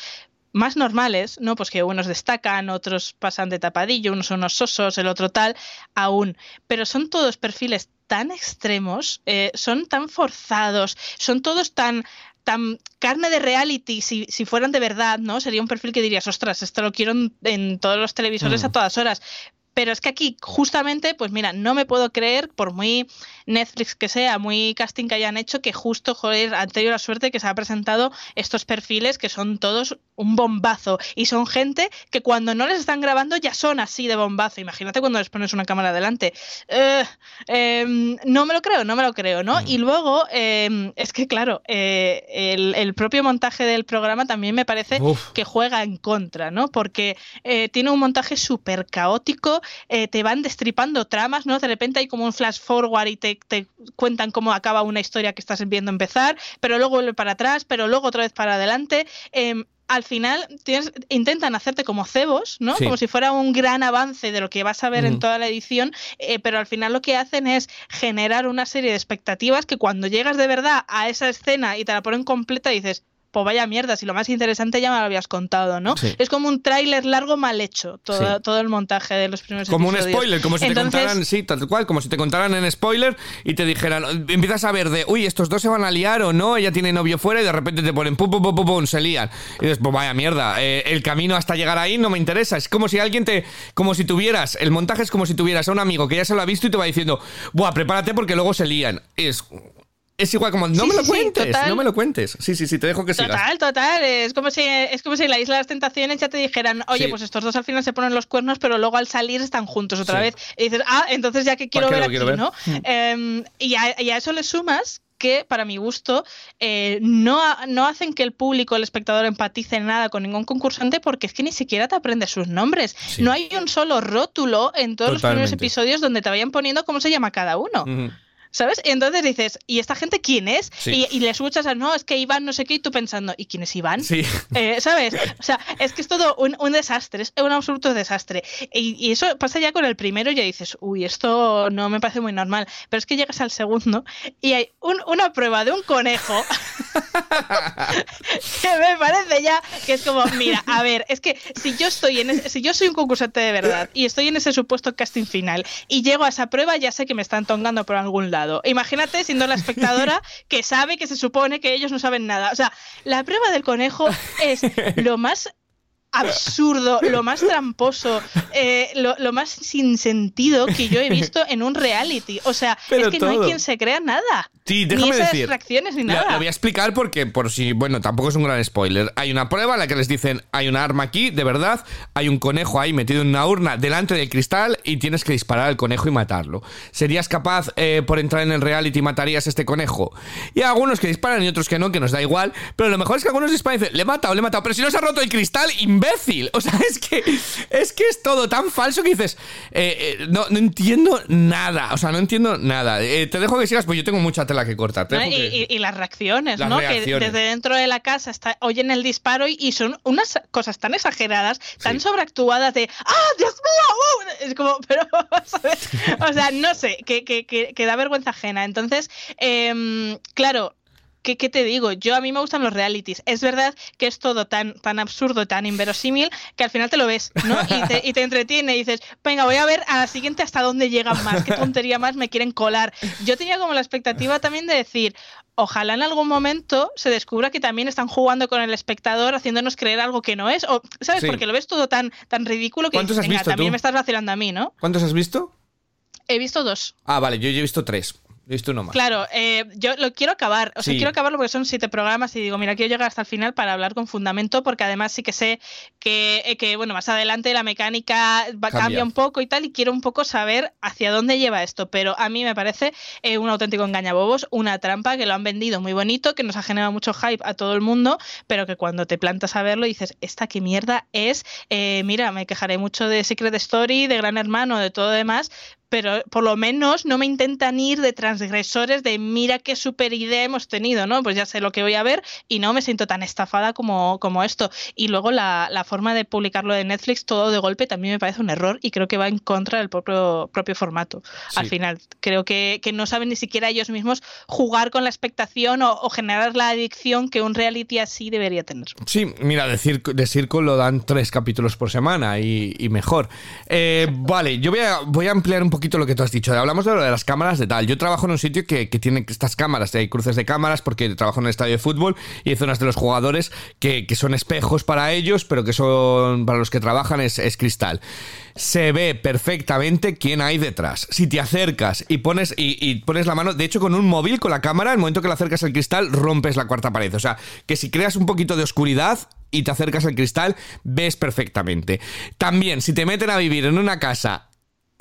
más normales, ¿no? Pues que unos destacan, otros pasan de tapadillo, unos son unos sosos, el otro tal, aún. Pero son todos perfiles tan extremos, eh, son tan forzados, son todos tan tan carne de reality, si, si, fueran de verdad, ¿no? Sería un perfil que dirías, ostras, esto lo quiero en, todos los televisores a mm. todas horas Pero es que aquí, justamente, pues mira, no me puedo creer, por muy Netflix que sea, muy casting que hayan hecho, que justo, joder, han tenido la suerte que se ha presentado estos perfiles que son todos un bombazo. Y son gente que cuando no les están grabando ya son así de bombazo. Imagínate cuando les pones una cámara delante. Eh, em, no me lo creo, no me lo creo, ¿no? Mm. Y luego, em, es que claro, eh, el, el propio montaje del programa también me parece Uf. que juega en contra, ¿no? Porque eh, tiene un montaje súper caótico, eh, te van destripando tramas, ¿no? De repente hay como un flash forward y te, te cuentan cómo acaba una historia que estás viendo empezar, pero luego vuelve para atrás, pero luego otra vez para adelante. Em, al final tienes- intentan hacerte como cebos, ¿no? Sí. Como si fuera un gran avance de lo que vas a ver en Ujú. toda la edición, eh, pero al final lo que hacen es generar una serie de expectativas que cuando llegas de verdad a esa escena y te la ponen completa dices, pues vaya mierda, si lo más interesante ya me lo habías contado, ¿no? Sí. Es como un tráiler largo mal hecho, todo, Sí. todo el montaje de los primeros Como un spoiler, como si Entonces, te contaran, sí, tal cual, como si te contaran en spoiler y te dijeran, empiezas a ver de, uy, estos dos se van a liar o no, ella tiene novio fuera y de repente te ponen, pum, pum, pum, pum, pum, se lían. Y dices, pues vaya mierda, eh, el camino hasta llegar ahí no me interesa. Es como si alguien te, como si tuvieras, el montaje es como si tuvieras a un amigo que ya se lo ha visto y te va diciendo, buah, prepárate porque luego se lían. Es, es igual como, no Sí, me lo sí, cuentes, no me lo cuentes. Sí, sí, sí, te dejo que sigas. Total, total. Es como si es como si en la isla de las tentaciones ya te dijeran, oye, pues estos dos al final se ponen los cuernos, pero luego al salir están juntos otra vez. Y dices, ah, entonces ya que quiero ver aquí, quiero ver? ¿no? Em, y, a, y a eso le sumas que, para mi gusto, eh, no, no hacen que el público, el espectador, empatice nada con ningún concursante porque es que ni siquiera te aprendes sus nombres. Sí. No hay un solo rótulo en todos los primeros episodios donde te vayan poniendo cómo se llama cada uno. Ujú. ¿Sabes? Y entonces dices, ¿y esta gente quién es? Sí. Y, y le escuchas a, no, es que Iván no sé qué, y tú pensando, ¿y quién es Iván? Sí. Eh, ¿Sabes? O sea, es que es todo un, un desastre, es un absoluto desastre. Y, y eso pasa ya con el primero y ya dices, uy, esto no me parece muy normal. Pero es que llegas al segundo y hay un- una prueba de un conejo que me parece ya que es como, mira, a ver, es que si yo estoy en ese- si yo soy un concursante de verdad y estoy en ese supuesto casting final y llego a esa prueba, ya sé que me están tongando por algún lado. Imagínate siendo la espectadora que sabe que se supone que ellos no saben nada. O sea, la prueba del conejo es lo más absurdo, lo más tramposo, eh, lo, lo más sin sentido que yo he visto en un reality. O sea, Pero es que no hay quien se crea nada. Sí, ni déjame esas decir. reacciones ni Lo- nada. Lo voy a explicar porque, por si, bueno, tampoco es un gran spoiler. Hay una prueba en la que les dicen, hay un arma aquí, de verdad, hay un conejo ahí metido en una urna delante del cristal y tienes que disparar al conejo y matarlo. ¿Serías capaz, eh, por entrar en el reality, matarías a este conejo? Y hay algunos que disparan y otros que no, que nos da igual. Pero lo mejor es que algunos disparan y dicen, le he matado, le he matado. Pero si no se ha roto el cristal, imbécil. O sea, es que es, que es todo tan falso que dices, eh, eh, no, no entiendo nada. O sea, no entiendo nada. Eh, te dejo que sigas, pues yo tengo mucha tela que cortar. Te ¿no? dejo Y, que- y- y las reacciones, Las ¿no? reacciones. Que desde dentro de la casa está, oyen el disparo y, y son unas cosas tan exageradas, tan Sí. sobreactuadas de ¡Ah, Dios mío! ¡Uh! Es como, pero, ¿sabes? O sea, no sé, que, que, que, que da vergüenza ajena. Entonces, em, claro. ¿Qué, ¿Qué te digo? Yo a mí me gustan los realities. Es verdad que es todo tan, tan absurdo, tan inverosímil, que al final te lo ves, ¿no? Y te, y te entretiene y dices, venga, voy a ver a la siguiente hasta dónde llegan más, qué tontería más me quieren colar. Yo tenía como la expectativa también de decir, ojalá en algún momento se descubra que también están jugando con el espectador, haciéndonos creer algo que no es, o, ¿sabes? Sí. Porque lo ves todo tan, tan ridículo que ¿Cuántos dices, venga, visto también tú? me estás vacilando a mí, ¿no? ¿Cuántos has visto? He visto dos. Ah, vale, yo, yo he visto tres. Uno más. Claro, eh, yo lo quiero acabar. O sea, Sí. quiero acabarlo porque son siete programas y digo, mira, quiero llegar hasta el final para hablar con fundamento, porque además sí que sé que, eh, que bueno, más adelante la mecánica va, Cambia. cambia. un poco y tal, y quiero un poco saber hacia dónde lleva esto. Pero a mí me parece eh, un auténtico engañabobos, una trampa que lo han vendido muy bonito, que nos ha generado mucho hype a todo el mundo, pero que cuando te plantas a verlo dices, ¿esta qué mierda es? Eh, mira, me quejaré mucho de Secret Story, de Gran Hermano, de todo demás, pero por lo menos no me intentan ir de transgresores de mira qué super idea hemos tenido, ¿no? Pues ya sé lo que voy a ver y no me siento tan estafada como, como esto. Y luego la, la forma de publicarlo de Netflix todo de golpe también me parece un error y creo que va en contra del propio, propio formato. Al final, creo que, que no saben ni siquiera ellos mismos jugar con la expectación o, o generar la adicción que un reality así debería tener. Sí, mira, de circo, de circo lo dan tres capítulos por semana y, y mejor. Eh, vale, yo voy a, voy a ampliar un poquito lo que tú has dicho. Hablamos de lo de las cámaras de tal. Yo trabajo en un sitio que, que tiene estas cámaras, hay cruces de cámaras porque trabajo en el estadio de fútbol y hay zonas de los jugadores que, son espejos para ellos, pero que son para los que trabajan es, es cristal. Se ve perfectamente quién hay detrás. Si te acercas y pones, y, y pones la mano, de hecho con un móvil, con la cámara, el momento que le acercas al cristal, rompes la cuarta pared. O sea, que si creas un poquito de oscuridad, y te acercas al cristal, ves perfectamente. También, si te meten a vivir en una casa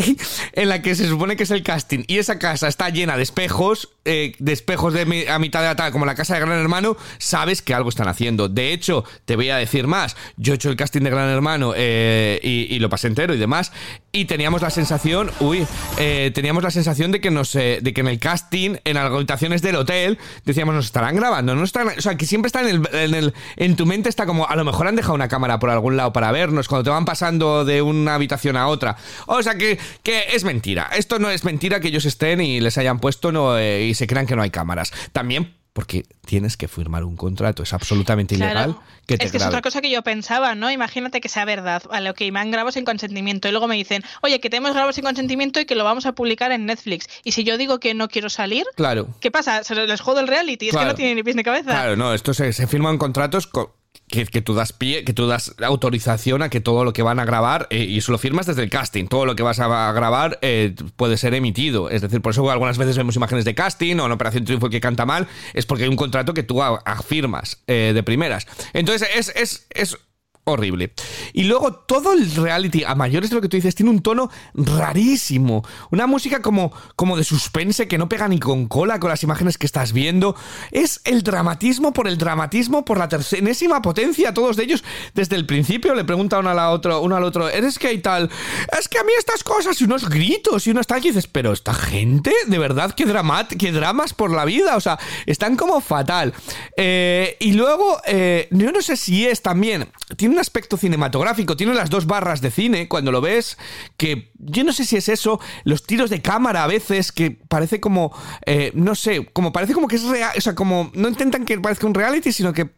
en la que se supone que es el casting y esa casa está llena de espejos, eh, de espejos de mi- a mitad de la tarde, como la casa de Gran Hermano, sabes que algo están haciendo. De hecho, te voy a decir más. Yo he hecho el casting de Gran Hermano eh, y, y lo pasé entero y demás. Y teníamos la sensación, uy, eh, teníamos la sensación de que nos, eh, de que en el casting, en las habitaciones del hotel, decíamos, nos estarán grabando, no están, o sea, que siempre está en el, en el, en tu mente está como, a lo mejor han dejado una cámara por algún lado para vernos cuando te van pasando de una habitación a otra. O sea, que, que es mentira. Esto no es mentira que ellos estén y les hayan puesto no, eh, y se crean que no hay cámaras. También porque tienes que firmar un contrato, es absolutamente ilegal Claro. que te es que es otra cosa que yo pensaba, ¿no? Imagínate que sea verdad. Vale, ok, me han grabado sin consentimiento. Y luego me dicen, oye, que te hemos grabado sin consentimiento y que lo vamos a publicar en Netflix. Y si yo digo que no quiero salir, Claro. ¿qué pasa? Se les jodo el reality. Es que no tiene ni pies ni cabeza. Claro, no, esto se, se firman contratos co- que, que tú das pie, que tú das autorización a que todo lo que van a grabar, eh, y eso lo firmas desde el casting, todo lo que vas a, grabar eh, puede ser emitido. Es decir, por eso algunas veces vemos imágenes de casting o en Operación Triunfo que canta mal, es porque hay un contrato que tú afirmas eh, de primeras. Entonces es, es, es horrible. Y luego todo el reality, a mayores de lo que tú dices, tiene un tono rarísimo. Una música como, como de suspense que no pega ni con cola con las imágenes que estás viendo. Es el dramatismo por el dramatismo, por la terce- enésima potencia. Todos de ellos, desde el principio, le pregunta uno, a la otro, uno al otro, ¿eres gay y tal? Es que a mí estas cosas y unos gritos y unos tal, y dices, pero esta gente, de verdad, qué, dramat qué dramas por la vida. O sea, están como fatal. Eh, y luego, eh, yo no sé si es también, tiene un aspecto cinematográfico, tiene las dos barras de cine cuando lo ves, que yo no sé si es eso, los tiros de cámara a veces, que parece como, eh, no sé, como parece como que es real, o sea, como no intentan que parezca un reality, sino que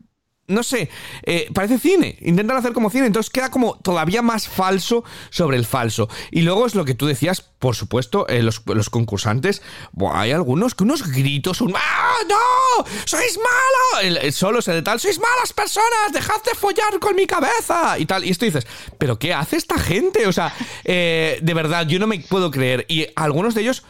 no sé, eh, parece cine, intentan hacer como cine, entonces queda como todavía más falso sobre el falso. Y luego es lo que tú decías, por supuesto, eh, los, los concursantes, buah, hay algunos que unos gritos, un ¡Ah, no! ¡Sois el solo se de tal, ¡sois malas personas! ¡Dejad de follar con mi cabeza! Y tal, y esto dices, ¿pero qué hace esta gente? O sea, eh, de verdad, yo no me puedo creer. Y algunos de ellos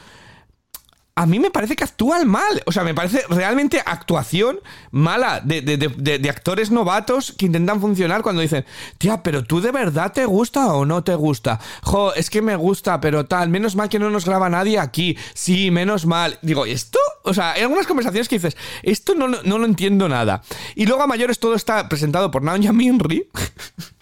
a mí me parece que actúan mal. O sea, me parece realmente actuación mala de, de- de- actores novatos que intentan funcionar cuando dicen, tía, pero tú de verdad te gusta o no te gusta. Jo, es que me gusta, pero tal, menos mal que no nos graba nadie aquí. Sí, menos mal. Digo, ¿esto? O sea, hay algunas conversaciones que dices, esto no, lo- no lo entiendo nada. Y luego a mayores todo está presentado por Naoya Minri.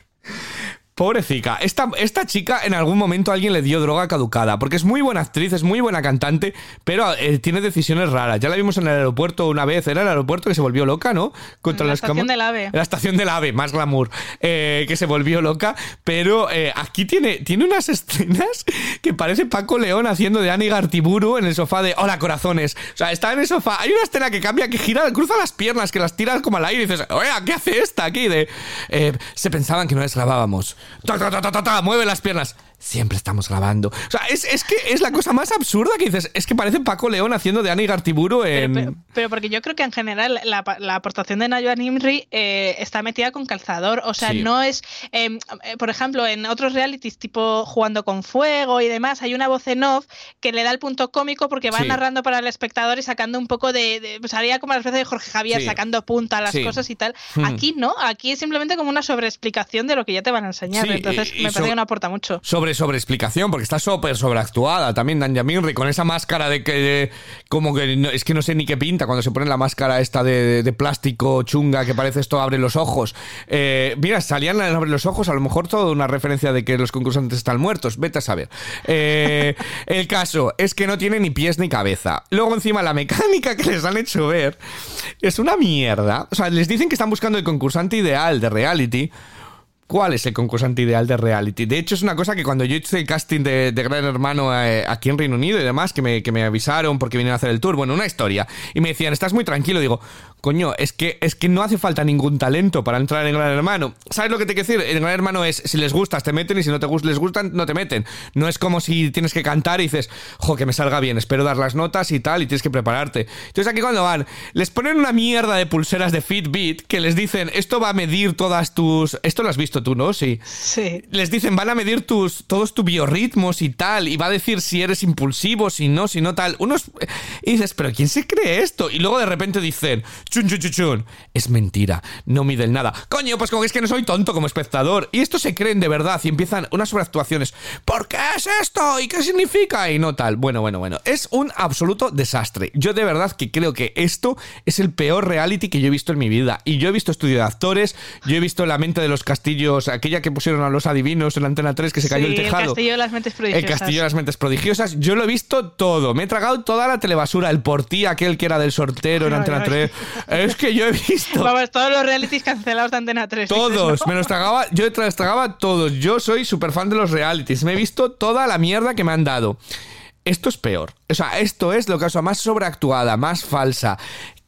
Pobrecita, esta, esta chica en algún momento alguien le dio droga caducada, porque es muy buena actriz, es muy buena cantante, pero eh, tiene decisiones raras. Ya la vimos en el aeropuerto una vez, era el aeropuerto que se volvió loca, ¿no? Contra la las estación del AVE. La estación del AVE, más glamour, eh, que se volvió loca, pero eh, aquí tiene, tiene unas escenas que parece Paco León haciendo de Ani Gartiburu en el sofá de Hola corazones. O sea, está en el sofá, hay una escena que cambia, que gira, cruza las piernas, que las tira como al aire y dices, oye, ¿qué hace esta aquí? De, eh, se pensaban que no les grabábamos. Ta, ta, ta, ta, mueve las piernas. Siempre estamos grabando. O sea, es, es que es la cosa más absurda que dices. Es que parece Paco León haciendo de Ani Gartiburu Pero, en. pero- pero porque yo creo que en general la, la aportación de Nayo Nimri eh, está metida con calzador. O sea, Sí. no es. eh, eh, por ejemplo, en otros realities tipo Jugando con Fuego y demás, hay una voz en off que le da el punto cómico porque va Sí. narrando para el espectador y sacando un poco de. de- pues haría como la especie de Jorge Javier Sí. sacando punta a las cosas y tal. Hmm. Aquí no, aquí es simplemente como una sobreexplicación de lo que ya te van a enseñar. Entonces y- y me so- parece que no aporta mucho. Sobre sobreexplicación, porque está súper sobreactuada también Danja Minri con esa máscara de que como que es que no sé ni qué pinta cuando se pone la máscara esta de, plástico chunga que parece esto abre los ojos. Eh, mira, salían en abre los ojos, a lo mejor toda una referencia de que los concursantes están muertos, vete a saber. Eh, el caso es que no tiene ni pies ni cabeza. Luego encima la mecánica que les han hecho ver es una mierda. O sea, les dicen que están buscando el concursante ideal de reality. ¿Cuál es el concursante ideal de reality? De hecho, es una cosa que cuando yo hice el casting de, Gran Hermano eh, aquí en Reino Unido y demás, que me, que me avisaron porque vinieron a hacer el tour, bueno, una historia, y me decían, estás muy tranquilo, digo, coño, es que, es que no hace falta ningún talento para entrar en Gran Hermano. ¿Sabes lo que te quiero decir? En Gran Hermano es, si les gustas, te meten, y si no te gust- les gustan, no te meten. No es como si tienes que cantar y dices, jo, que me salga bien, espero dar las notas y tal, y tienes que prepararte. Entonces aquí cuando van, les ponen una mierda de pulseras de Fitbit que les dicen, esto va a medir todas tus... Esto lo has visto tú, ¿no? Sí. Sí. Les dicen, van a medir tus, todos tus biorritmos y tal, y va a decir si eres impulsivo, si no, si no tal. Unos... Y dices, pero ¿quién se cree esto? Y luego de repente dicen, chun, chun, chun, chun. Es mentira, no miden nada. Coño, pues como que es que no soy tonto como espectador. Y esto se creen de verdad y empiezan unas sobreactuaciones. ¿Por qué es esto? ¿Y qué significa? Y no tal. Bueno, bueno, bueno. Es un absoluto desastre. Yo de verdad que creo que esto es el peor reality que yo he visto en mi vida. Y yo he visto estudio de actores, yo he visto La mente de los castillos, aquella que pusieron a los adivinos en la antena 3 que se cayó Sí, el el tejado. castillo de las mentes El prodigiosas. castillo de las mentes prodigiosas, yo lo he visto todo. Me he tragado toda la telebasura. El portí, aquel que era del sortero en Ay, Antena ay. 3. Es que yo he visto Vamos, todos los realities cancelados de Antena 3. dices, todos. ¿no? Me los tragaba, yo tragaba todos. Yo soy súper fan de los realities. Me he visto toda la mierda que me han dado. Esto es peor. O sea, esto es lo que más sobreactuada, más falsa.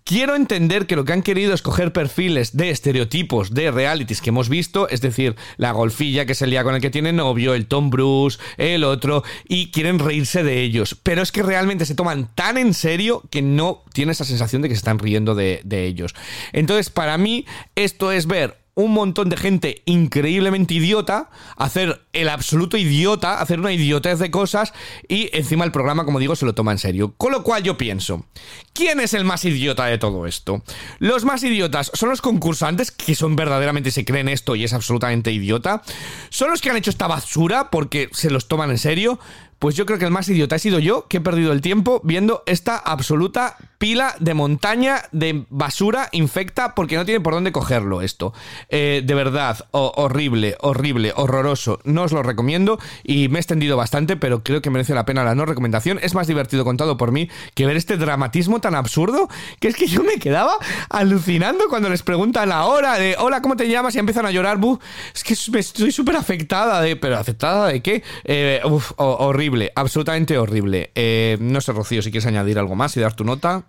Quiero entender que lo que han querido es coger perfiles de estereotipos de realities que hemos visto, es decir, la golfilla que es el día con el que tiene novio, el Tom Bruce, el otro, y quieren reírse de ellos. Pero es que realmente se toman tan en serio que no tiene esa sensación de que se están riendo de ellos. Entonces, para mí, esto es ver un montón de gente increíblemente idiota, hacer el absoluto idiota, hacer una idiotez de cosas y encima el programa, como digo, se lo toma en serio. Con lo cual yo pienso, ¿quién es el más idiota de todo esto? Los más idiotas son los concursantes que son verdaderamente se creen esto y es absolutamente idiota. Son los que han hecho esta basura porque se los toman en serio. Pues yo creo que el más idiota he sido yo, que he perdido el tiempo viendo esta absoluta pila de montaña de basura infecta porque no tiene por dónde cogerlo esto. Eh, de verdad, ho- horrible, horrible, horroroso. No os lo recomiendo y me he extendido bastante, pero creo que merece la pena la no recomendación. Es más divertido contado por mí que ver este dramatismo tan absurdo que es que yo me quedaba alucinando cuando les preguntan la hora de hola, ¿cómo te llamas? y empiezan a llorar. "Buf, es que estoy súper afectada de, pero afectada de qué? Eh, horrible, absolutamente horrible. Eh, no sé, Rocío, si quieres añadir algo más y dar tu nota.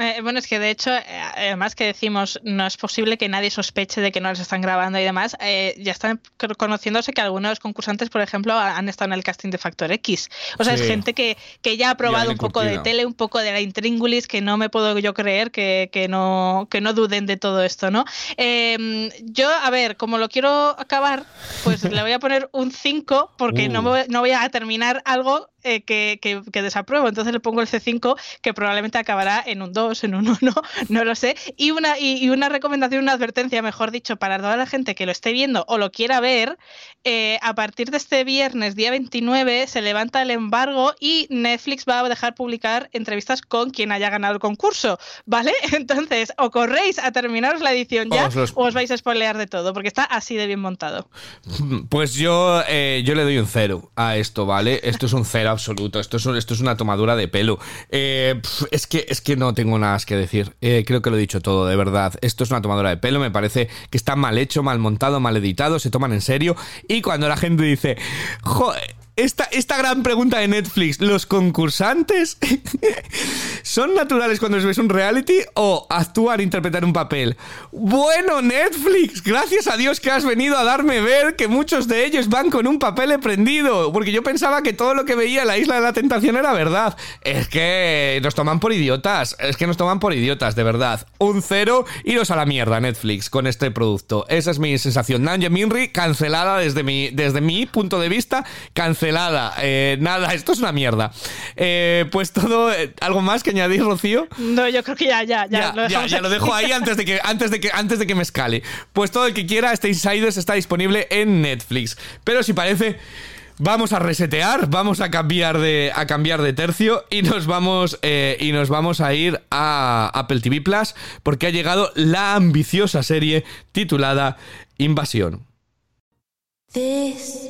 Eh, bueno, es que de hecho, eh, además que decimos, no es posible que nadie sospeche de que no les están grabando y demás, eh, ya están co- conociéndose que algunos concursantes, por ejemplo, ha- han estado en el casting de Factor X. O sea, Sí. es gente que, que ya ha probado un poco de tele, un poco de la intríngulis, que no me puedo yo creer que, que no, que no duden de todo esto, ¿no? Eh, yo, a ver, como lo quiero acabar, pues le voy a poner un 5 porque no, Uh. me voy- no voy a terminar algo eh, que, que- que desapruebo. Entonces le pongo el C5 que probablemente acabará en un 2, en un 1, no lo sé. Y una, y, y una recomendación, una advertencia, mejor dicho, para toda la gente que lo esté viendo o lo quiera ver, eh, a partir de este viernes, día 29, se levanta el embargo y Netflix va a dejar publicar entrevistas con quien haya ganado el concurso, ¿vale? Entonces, o corréis a terminaros la edición ya Os los- o os vais a spoilear de todo, porque está así de bien montado. Pues yo, eh, yo le doy un cero a esto, ¿vale? Esto es un cero absoluto. Esto es, esto es una tomadura de pelo. Eh, es, que, es que no tengo nada más que decir. Eh, creo que lo he dicho todo, de verdad. Esto es una tomadura de pelo. Me parece que está mal hecho, mal montado, mal editado. Se toman en serio. Y cuando la gente dice. Esta, esta gran pregunta de Netflix, ¿los concursantes son naturales cuando les ves un reality o actúan, interpretar un papel? Bueno, Netflix, gracias a Dios que has venido a darme ver que muchos de ellos van con un papel prendido, porque yo pensaba que todo lo que veía en la isla de la tentación era verdad. Es que nos toman por idiotas, es que nos toman por idiotas, de verdad. Un cero, iros a la mierda, Netflix, con este producto. Esa es mi sensación. Nanja Minri, cancelada desde mi, desde mi punto de vista, cancelada. Eh, nada, esto es una mierda. Eh, pues todo, eh, ¿algo más que añadir, Rocío? No, yo creo que ya, ya, ya. Ya, lo ya, ya lo dejo ahí antes de que antes de que antes de que me escale. Pues todo el que quiera este Insiders está disponible en Netflix. Pero si parece Vamos a resetear, vamos a cambiar de, a cambiar de tercio y nos vamos eh, y nos vamos a ir a Apple TV Plus porque ha llegado la ambiciosa serie titulada Invasión. This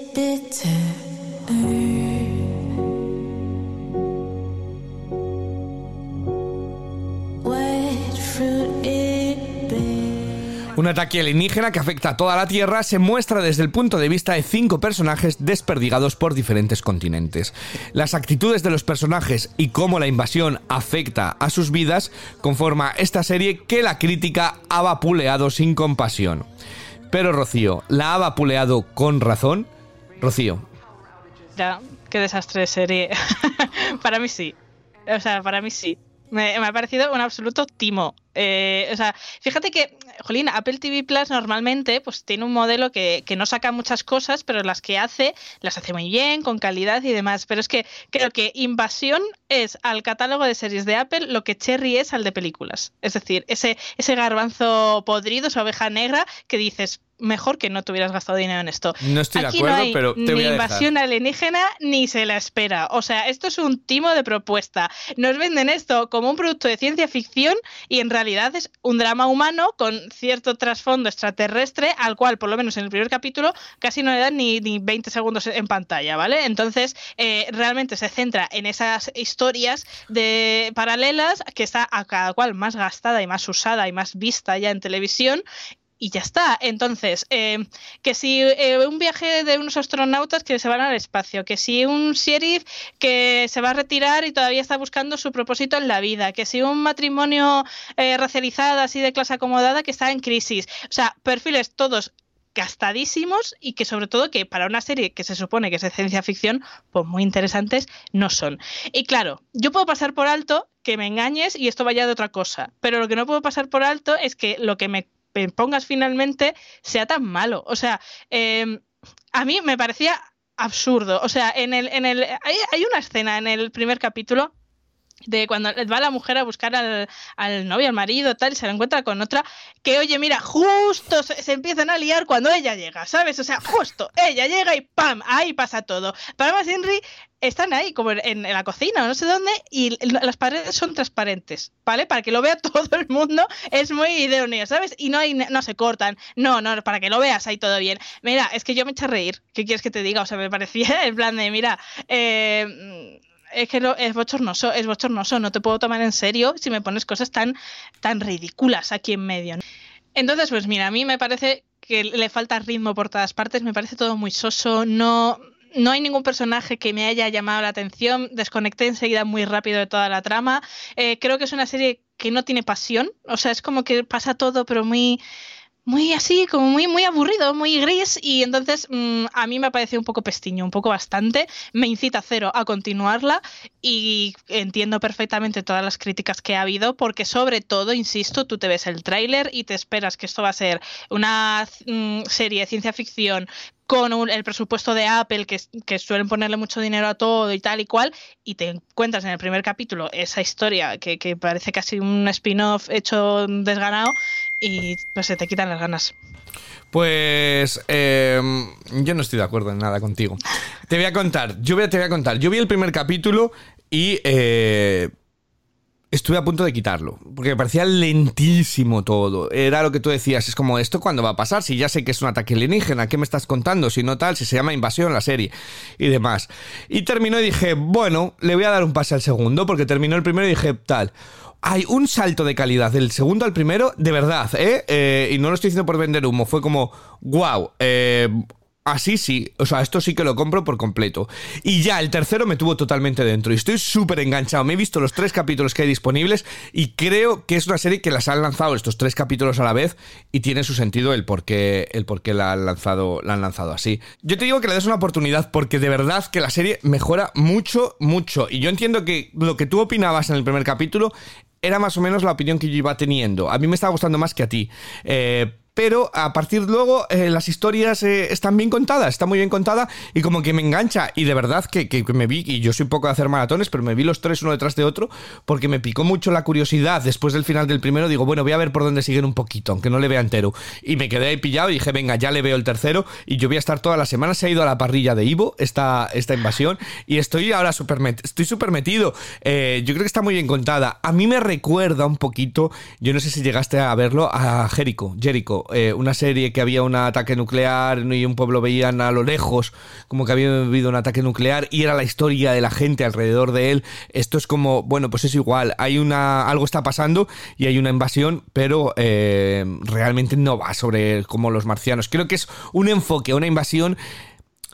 Un ataque alienígena que afecta a toda la Tierra se muestra desde el punto de vista de cinco personajes desperdigados por diferentes continentes. Las actitudes de los personajes y cómo la invasión afecta a sus vidas conforma esta serie que la crítica ha vapuleado sin compasión. Pero Rocío, ¿la ha vapuleado con razón? Rocío, Ya, qué desastre de serie. para mí sí. O sea, para mí sí. Me, ha parecido un absoluto timo. Eh, o sea, fíjate que, Jolín, Apple TV Plus normalmente pues tiene un modelo que, que no saca muchas cosas, pero las que hace, las hace muy bien, con calidad y demás. Pero es que creo que Invasión es al catálogo de series de Apple lo que Cherry es al de películas. Es decir, ese, ese garbanzo podrido, esa oveja negra que dices, mejor que no te hubieras gastado dinero en esto. No estoy de acuerdo, no hay pero te ni voy a dejar. invasión alienígena ni se la espera. O sea, esto es un timo de propuesta. Nos venden esto como un producto de ciencia ficción y en realidad es un drama humano con cierto trasfondo extraterrestre al cual, por lo menos en el primer capítulo, casi no le dan ni, ni 20 segundos en pantalla, ¿vale? Entonces, eh, realmente se centra en esas historias de paralelas que está a cada cual más gastada y más usada y más vista ya en televisión y ya está. Entonces, eh, que si eh, un viaje de unos astronautas que se van al espacio, que si un sheriff que se va a retirar y todavía está buscando su propósito en la vida, que si un matrimonio eh, racializado así de clase acomodada que está en crisis. O sea, perfiles todos gastadísimos y que sobre todo que para una serie que se supone que es de ciencia ficción, pues muy interesantes no son. Y claro, yo puedo pasar por alto que me engañes y esto vaya de otra cosa, pero lo que no puedo pasar por alto es que lo que me pongas finalmente sea tan malo. O sea, eh, a mí me parecía absurdo. O sea, en el, en el, hay una escena en el primer capítulo de cuando va la mujer a buscar al, al, novio, al marido, tal, y se la encuentra con otra, que oye, mira, justo se, empiezan a liar cuando ella llega, ¿sabes? O sea, justo, ella llega y ¡pam! Ahí pasa todo. Para más Henry están ahí, como en, en, la cocina o no sé dónde, y las paredes son transparentes, ¿vale? Para que lo vea todo el mundo, es muy idóneo, ¿sabes? Y no, hay, no se cortan, no, no, para que lo veas ahí todo bien. Mira, es que yo me eché a reír, ¿qué quieres que te diga? O sea, me parecía en plan de, mira, eh es que lo, es bochornoso, es bochornoso, no te puedo tomar en serio si me pones cosas tan, tan ridículas aquí en medio. Entonces, pues mira, a mí me parece que le falta ritmo por todas partes, me parece todo muy soso, no, no hay ningún personaje que me haya llamado la atención, desconecté enseguida muy rápido de toda la trama, eh, creo que es una serie que no tiene pasión, o sea, es como que pasa todo, pero muy muy así, como muy, muy aburrido, muy gris, y entonces mmm, a mí me ha parecido un poco pestiño, un poco bastante, me incita cero a continuarla y entiendo perfectamente todas las críticas que ha habido, porque sobre todo, insisto, tú te ves el tráiler y te esperas que esto va a ser una mmm, serie de ciencia ficción con un, el presupuesto de Apple, que, que, suelen ponerle mucho dinero a todo y tal y cual, y te encuentras en el primer capítulo esa historia que, que parece casi un spin-off hecho desganado, y pues se te quitan las ganas. Pues eh, yo no estoy de acuerdo en nada contigo. Te voy a contar, yo voy te voy a contar. Yo vi el primer capítulo y eh, estuve a punto de quitarlo, porque me parecía lentísimo todo. Era lo que tú decías, es como, ¿esto cuándo va a pasar? Si ya sé que es un ataque alienígena, ¿qué me estás contando? Si no tal, si se llama invasión la serie y demás. Y terminó y dije, bueno, le voy a dar un pase al segundo, porque terminó el primero y dije, tal hay un salto de calidad del segundo al primero, de verdad, ¿eh? eh y no lo estoy diciendo por vender humo, fue como, wow, eh, Así sí, o sea, esto sí que lo compro por completo. Y ya, el tercero me tuvo totalmente dentro. Y estoy súper enganchado. Me he visto los tres capítulos que hay disponibles y creo que es una serie que las han lanzado estos tres capítulos a la vez y tiene su sentido el por qué, el la, han lanzado, la han lanzado así. Yo te digo que le des una oportunidad porque de verdad que la serie mejora mucho, mucho. Y yo entiendo que lo que tú opinabas en el primer capítulo era más o menos la opinión que yo iba teniendo. A mí me estaba gustando más que a ti. Eh, pero a partir de luego eh, las historias eh, están bien contadas, está muy bien contada y como que me engancha y de verdad que, que, me vi, y yo soy poco de hacer maratones, pero me vi los tres uno detrás de otro porque me picó mucho la curiosidad después del final del primero, digo, bueno, voy a ver por dónde siguen un poquito, aunque no le vea entero. Y me quedé ahí pillado y dije, venga, ya le veo el tercero y yo voy a estar toda la semana, se ha ido a la parrilla de Ivo esta, esta invasión y estoy ahora súper estoy súper metido. Eh, yo creo que está muy bien contada. A mí me recuerda un poquito, yo no sé si llegaste a verlo, a Jericho, Jericho eh, una serie que había un ataque nuclear y un pueblo veían a lo lejos como que había habido un ataque nuclear y era la historia de la gente alrededor de él. Esto es como, bueno, pues es igual, hay una, algo está pasando y hay una invasión, pero eh, realmente no va sobre como los marcianos. Creo que es un enfoque, una invasión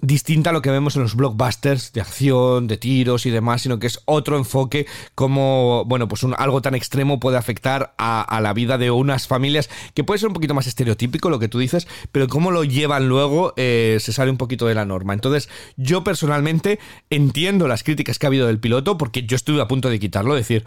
distinta a lo que vemos en los blockbusters de acción, de tiros y demás, sino que es otro enfoque como, bueno, pues un, algo tan extremo puede afectar a, la vida de unas familias, que puede ser un poquito más estereotípico lo que tú dices, pero cómo lo llevan luego eh, se sale un poquito de la norma. Entonces, yo personalmente entiendo las críticas que ha habido del piloto, porque yo estuve a punto de quitarlo, decir,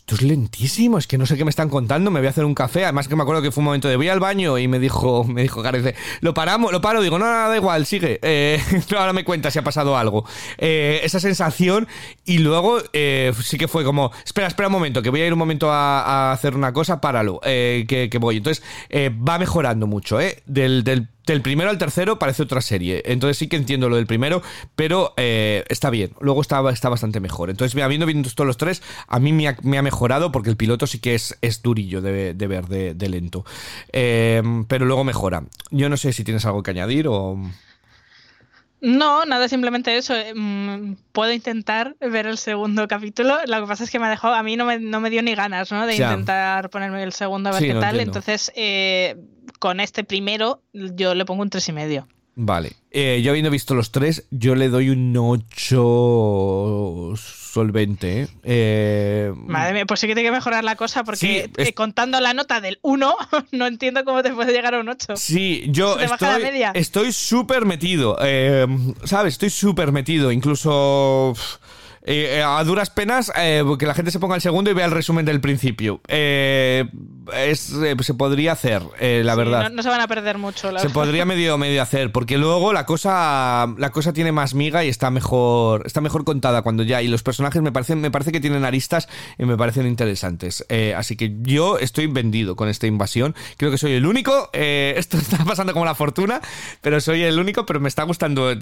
esto es lentísimo, es que no sé qué me están contando, me voy a hacer un café, además que me acuerdo que fue un momento de voy al baño y me dijo, me dijo Gareth, lo paramos, lo paro, digo, no, no, da igual, sigue. Eh, ahora me cuenta si ha pasado algo. Eh, esa sensación y luego eh, sí que fue como, espera, espera un momento, que voy a ir un momento a, hacer una cosa, páralo, eh, que, que, voy. Entonces va mejorando mucho, ¿eh? Del del primero al tercero parece otra serie. Entonces sí que entiendo lo del primero, pero eh, está bien. Luego está, está bastante mejor. Entonces, habiendo visto todos los tres, a mí me ha, mejorado porque el piloto sí que es, es durillo de, ver, de, lento. pero luego mejora. Yo no sé si tienes algo que añadir o... No, nada, simplemente eso. Eh, mm, puedo intentar ver el segundo capítulo. Lo que pasa es que me ha dejado, a mí no me, no me dio ni ganas, ¿no? De intentar ponerme el segundo a ver qué tal. Entonces, eh, con este primero, yo le pongo un tres y medio. Vale. Eh, yo habiendo visto los tres, yo le doy un 8 solvente. ¿eh? Madre mía, pues sí que tiene que mejorar la cosa porque contando la nota del 1, no entiendo cómo te puede llegar a un 8. Sí, yo estoy, súper metido. Eh, ¿Sabes? Estoy súper metido. Incluso... Eh, eh, a duras penas eh, que la gente se ponga el segundo y vea el resumen del principio. se podría hacer, la verdad. No, se van a perder mucho. se podría medio medio hacer, porque luego la cosa la cosa tiene más miga y está mejor está mejor contada cuando ya y los personajes me parecen me parece que tienen aristas y me parecen interesantes. así que yo estoy vendido con esta invasión. Creo que soy el único. esto está pasando como la fortuna, pero soy el único. Pero me está gustando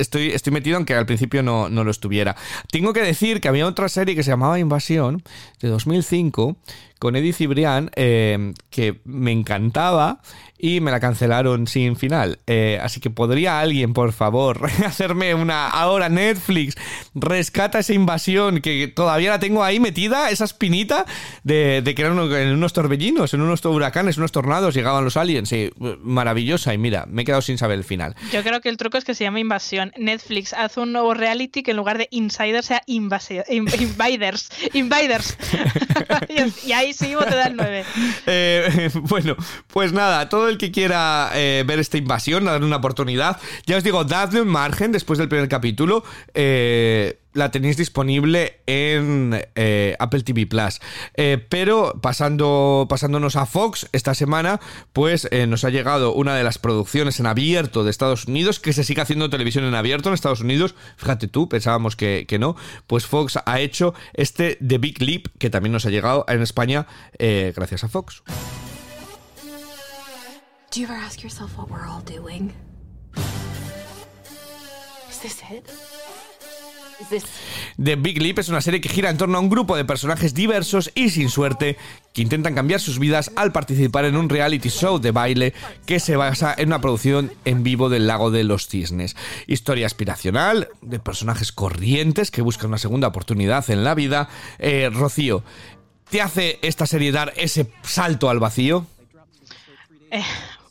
estoy, estoy metido aunque al principio no, no, lo estuviera. Tengo que decir que había otra serie que se llamaba Invasión, de 2005, con Eddie Cibrián, eh, que me encantaba y me la cancelaron sin final. Eh, así que podría alguien, por favor, hacerme una... Ahora Netflix, rescata esa invasión que todavía la tengo ahí metida, esa espinita de, que eran en unos torbellinos, en unos huracanes, unos tornados, llegaban los aliens. Sí, maravillosa. Y mira, me he quedado sin saber el final. Yo creo que el truco es que se llama invasión. Netflix hace un nuevo reality que en lugar de Insiders sea Invaders. Invaders. y ahí sí te da el 9. Eh, bueno, pues nada, todo el que quiera eh, ver esta invasión, darle una oportunidad, ya os digo, dadle un margen después del primer capítulo. Eh, la tenéis disponible en eh, Apple TV Plus. Pero pasando, pasándonos a Fox, esta semana, pues nos ha llegado una de las producciones en abierto de Estados Unidos, que se sigue haciendo televisión en abierto en Estados Unidos. Fíjate tú, pensábamos que, que no. Pues Fox ha hecho este The Big Leap, que también nos ha llegado en España gracias a Fox. Do you ever ask yourself what we're all doing? Is this it? The Big Leap es una serie que gira en torno a un grupo de personajes diversos y sin suerte que intentan cambiar sus vidas al participar en un reality show de baile que se basa en una producción en vivo del lago de los cisnes. Historia aspiracional, de personajes corrientes que buscan una segunda oportunidad en la vida. Eh, Rocío, ¿te hace esta serie dar ese salto al vacío? Eh,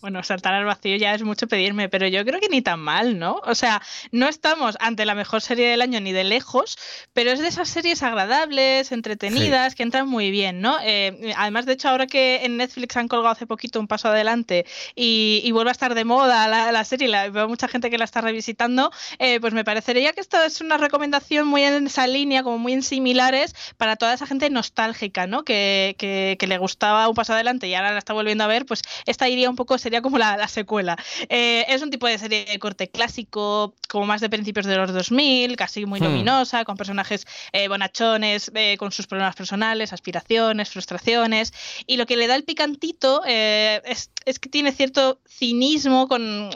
bueno, saltar al vacío ya es mucho pedirme, pero yo creo que ni tan mal, ¿no? O sea, no estamos ante la mejor serie del año ni de lejos, pero es de esas series agradables, entretenidas, que entran muy bien, ¿no? Eh, además, de hecho, ahora que en Netflix han colgado hace poquito un paso adelante y, vuelve a estar de moda la, serie, la, veo mucha gente que la está revisitando, eh, pues me parecería que esto es una recomendación muy en esa línea, como muy en similares, para toda esa gente nostálgica, ¿no? Que, que, le gustaba un paso adelante y ahora la está volviendo a ver, pues esta iría un poco sería como la, secuela. Eh, es un tipo de serie de corte clásico, como más de principios de los 2000, casi muy hmm. luminosa, con personajes eh, bonachones, eh, con sus problemas personales, aspiraciones, frustraciones. Y lo que le da el picantito es, que tiene cierto cinismo con,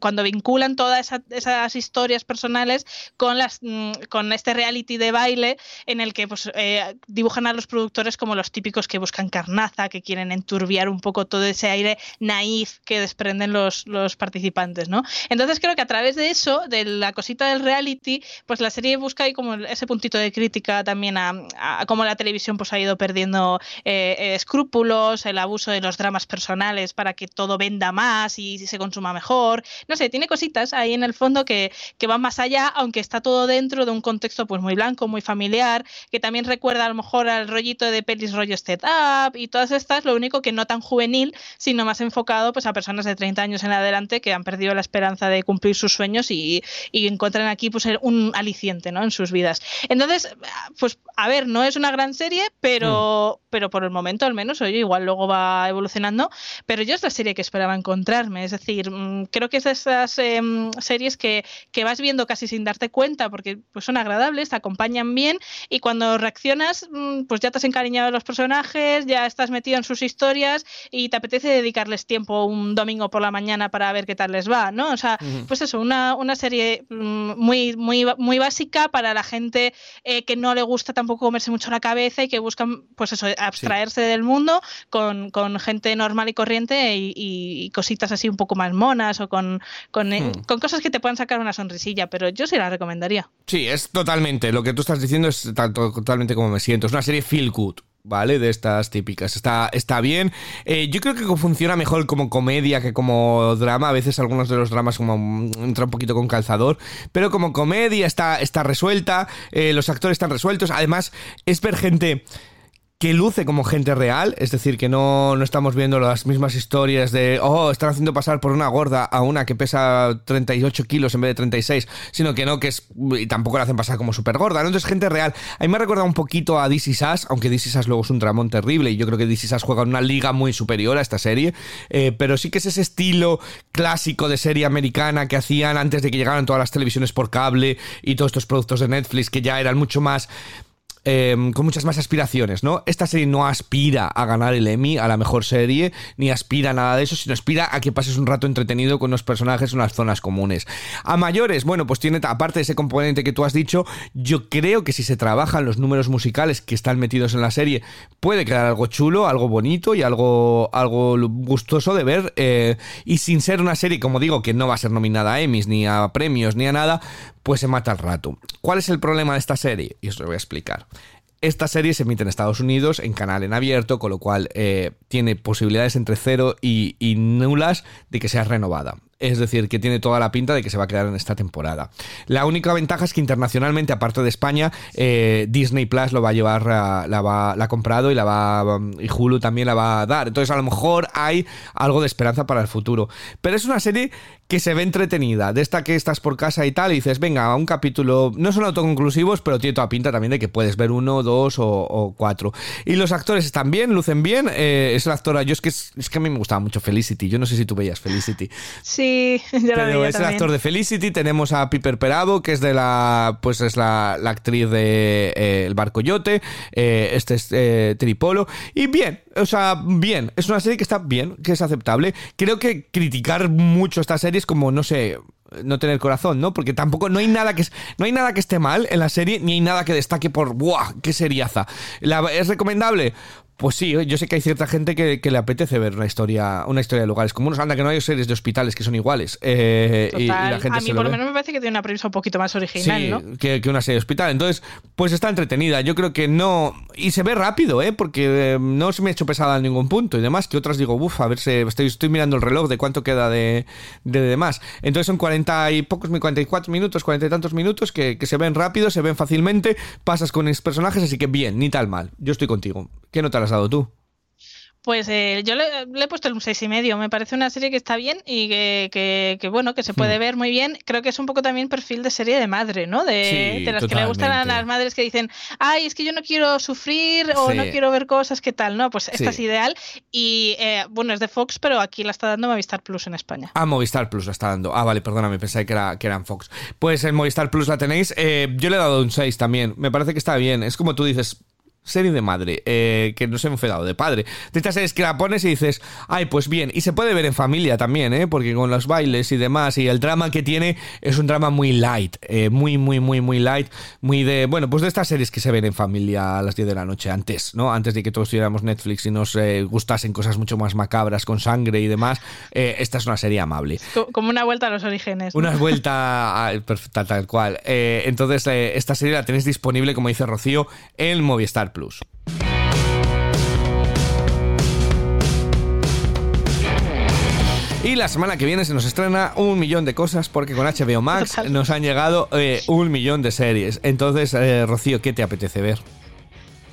cuando vinculan todas esas historias personales con, las, mm, con este reality de baile en el que pues, dibujan a los productores como los típicos que buscan carnaza, que quieren enturbiar un poco todo ese aire naif que desprenden los, participantes, ¿no? Entonces creo que a través de eso, de la cosita del reality, pues la serie busca ahí como ese puntito de crítica también a, cómo la televisión pues ha ido perdiendo eh, escrúpulos, el abuso de los dramas personales para que todo venda más y se consuma mejor. No sé, tiene cositas ahí en el fondo que, que van más allá, aunque está todo dentro de un contexto pues muy blanco, muy familiar, que también recuerda a lo mejor al rollito de pelis rollo Step Up y todas estas, lo único que no tan juvenil, sino más enfocado pues a personas de 30 años en adelante que han perdido la esperanza de cumplir sus sueños y, y encuentran aquí pues un aliciente ¿no? en sus vidas. Entonces, pues a ver, no es una gran serie, pero, pero por el momento al menos, oye, igual luego va evolucionando, pero yo es la serie que esperaba encontrarme, es decir, mm, creo que es de esas em, series que, que vas viendo casi sin darte cuenta porque pues son agradables, te acompañan bien y cuando reaccionas mm, pues ya te has encariñado de los personajes, ya estás metido en sus historias y te apetece dedicarles tiempo un domingo por la mañana para ver qué tal les va, ¿no? O sea, pues eso, una, una serie mm, muy, muy, muy básica para la gente eh, que no le gusta tampoco comerse mucho la cabeza y que buscan, pues eso, abstraerse del mundo con, con gente normal y corriente y, y cositas así un poco más monas o con, con, eh, Hmm. con cosas que te puedan sacar una sonrisilla, pero yo sí la recomendaría. Sí, es totalmente. Lo que tú estás diciendo es totalmente como me siento. Es una serie feel good. ¿Vale? De estas típicas. Está, está bien. Eh, yo creo que funciona mejor como comedia que como drama. A veces algunos de los dramas como mm, entra un poquito con calzador. Pero como comedia está, está resuelta. eh, los actores están resueltos. Además, es ver gente que luce como gente real, es decir, que no, no estamos viendo las mismas historias de, oh, están haciendo pasar por una gorda a una que pesa 38 kilos en vez de 36, sino que no, que es, y tampoco la hacen pasar como súper gorda, ¿no? Entonces, gente real. A mí me ha recordado un poquito a Is Us, aunque Is Us luego es un dramón terrible, y yo creo que Is Us juega en una liga muy superior a esta serie, eh, pero sí que es ese estilo clásico de serie americana que hacían antes de que llegaran todas las televisiones por cable y todos estos productos de Netflix que ya eran mucho más eh, con muchas más aspiraciones, ¿no? Esta serie no aspira a ganar el Emmy, a la mejor serie, ni aspira a nada de eso, sino aspira a que pases un rato entretenido con los personajes en unas zonas comunes. A mayores, bueno, pues tiene, aparte de ese componente que tú has dicho, yo creo que si se trabajan los números musicales que están metidos en la serie, puede quedar algo chulo, algo bonito y algo, algo gustoso de ver. eh, y sin ser una serie, como digo, que no va a ser nominada a Emmys, ni a premios, ni a nada, pues se mata al rato. ¿Cuál es el problema de esta serie? Y os lo voy a explicar. Esta serie se emite en Estados Unidos en canal en abierto, con lo cual eh, tiene posibilidades entre cero y, nulas de que sea renovada. Es decir, que tiene toda la pinta de que se va a quedar en esta temporada. La única ventaja es que internacionalmente, aparte de España, eh, Disney Plus lo va a llevar, a- la, va, la ha comprado y la va y Hulu también la va a dar. Entonces, a lo mejor hay algo de esperanza para el futuro. Pero es una serie que se ve entretenida, de esta que estás por casa y tal, y dices, venga, un capítulo, no son autoconclusivos, pero tiene toda pinta también de que puedes ver uno, dos o, o cuatro. Y los actores están bien, lucen bien. eh, es la actora, yo es que, es, es que a mí me gustaba mucho Felicity, yo no sé si tú veías Felicity. Sí, yo la Pero veía es el actor de Felicity. Tenemos a Piper Perabo, que es de la. Pues es la, la actriz de eh, El Barco Yote. eh, este es eh, Tripolo. Y bien, o sea, bien. Es una serie que está bien, que es aceptable. Creo que criticar mucho esta serie es como, no sé. No tener corazón, ¿no? Porque tampoco no hay nada que no hay nada que esté mal en la serie, ni hay nada que destaque por ¡buah! ¡Qué seriaza! ¿La- ¿Es recomendable? Pues sí, yo sé que hay cierta gente que, que le apetece ver una historia, una historia de lugares comunes. Anda, que no hay series de hospitales que son iguales. eh, y- y, Total. la gente a mí por lo menos me parece que tiene una premisa un poquito más original, Sí, ¿no? que, que una serie de hospital. Entonces, pues está entretenida. Yo creo que no. Y se ve rápido, ¿eh? Porque eh, no se me ha hecho pesada en ningún punto. Y demás, que otras digo, uff, a ver si. Estoy, estoy mirando el reloj de cuánto queda de, de demás. Entonces son 40 y pocos, 44 minutos, 40 y tantos minutos que, que se ven rápido, se ven fácilmente. Pasas con personajes, así que bien, ni tal mal. Yo estoy contigo. ¿Qué nota le has dado tú? Pues eh, yo le, le he puesto un seis y medio. Me parece una serie que está bien y que, que- que, bueno, que se Hmm. puede ver muy bien. Creo que es un poco también perfil de serie de madre, ¿no? De, Sí, de las que le gustan a las madres que dicen, ay, es que yo no quiero sufrir o no quiero ver cosas, ¿qué tal? No, pues esta Sí. es ideal. Y eh, bueno, es de Fox, pero aquí la está dando Movistar Plus en España. Ah, Movistar Plus la está dando. Ah, vale, perdóname, pensé que era, que era en Fox. Pues en Movistar Plus la tenéis. Eh, yo le he dado un 6 también. Me parece que está bien. Es como tú dices. Serie de madre, eh, que nos hemos dado de padre. De estas series que la pones y dices, ay, pues bien, y se puede ver en familia también, ¿eh? Porque con los bailes y demás, y el drama que tiene es un drama muy light, eh, muy, muy, muy, muy light, muy de, bueno, pues de estas series que se ven en familia a las 10 de la noche, antes, ¿no? Antes de que todos tuviéramos Netflix y nos eh, gustasen cosas mucho más macabras con sangre y demás, eh, esta es una serie amable. Co- Como una vuelta a los orígenes. ¿no? Una vuelta a- perfecta, tal cual. Entonces, esta serie la tenéis disponible, como dice Rocío, en Movistar Plus. Y la semana que viene se nos estrena un millón de cosas porque con HBO Max nos han llegado eh, un millón de series. Entonces, eh, Rocío, ¿qué te apetece ver?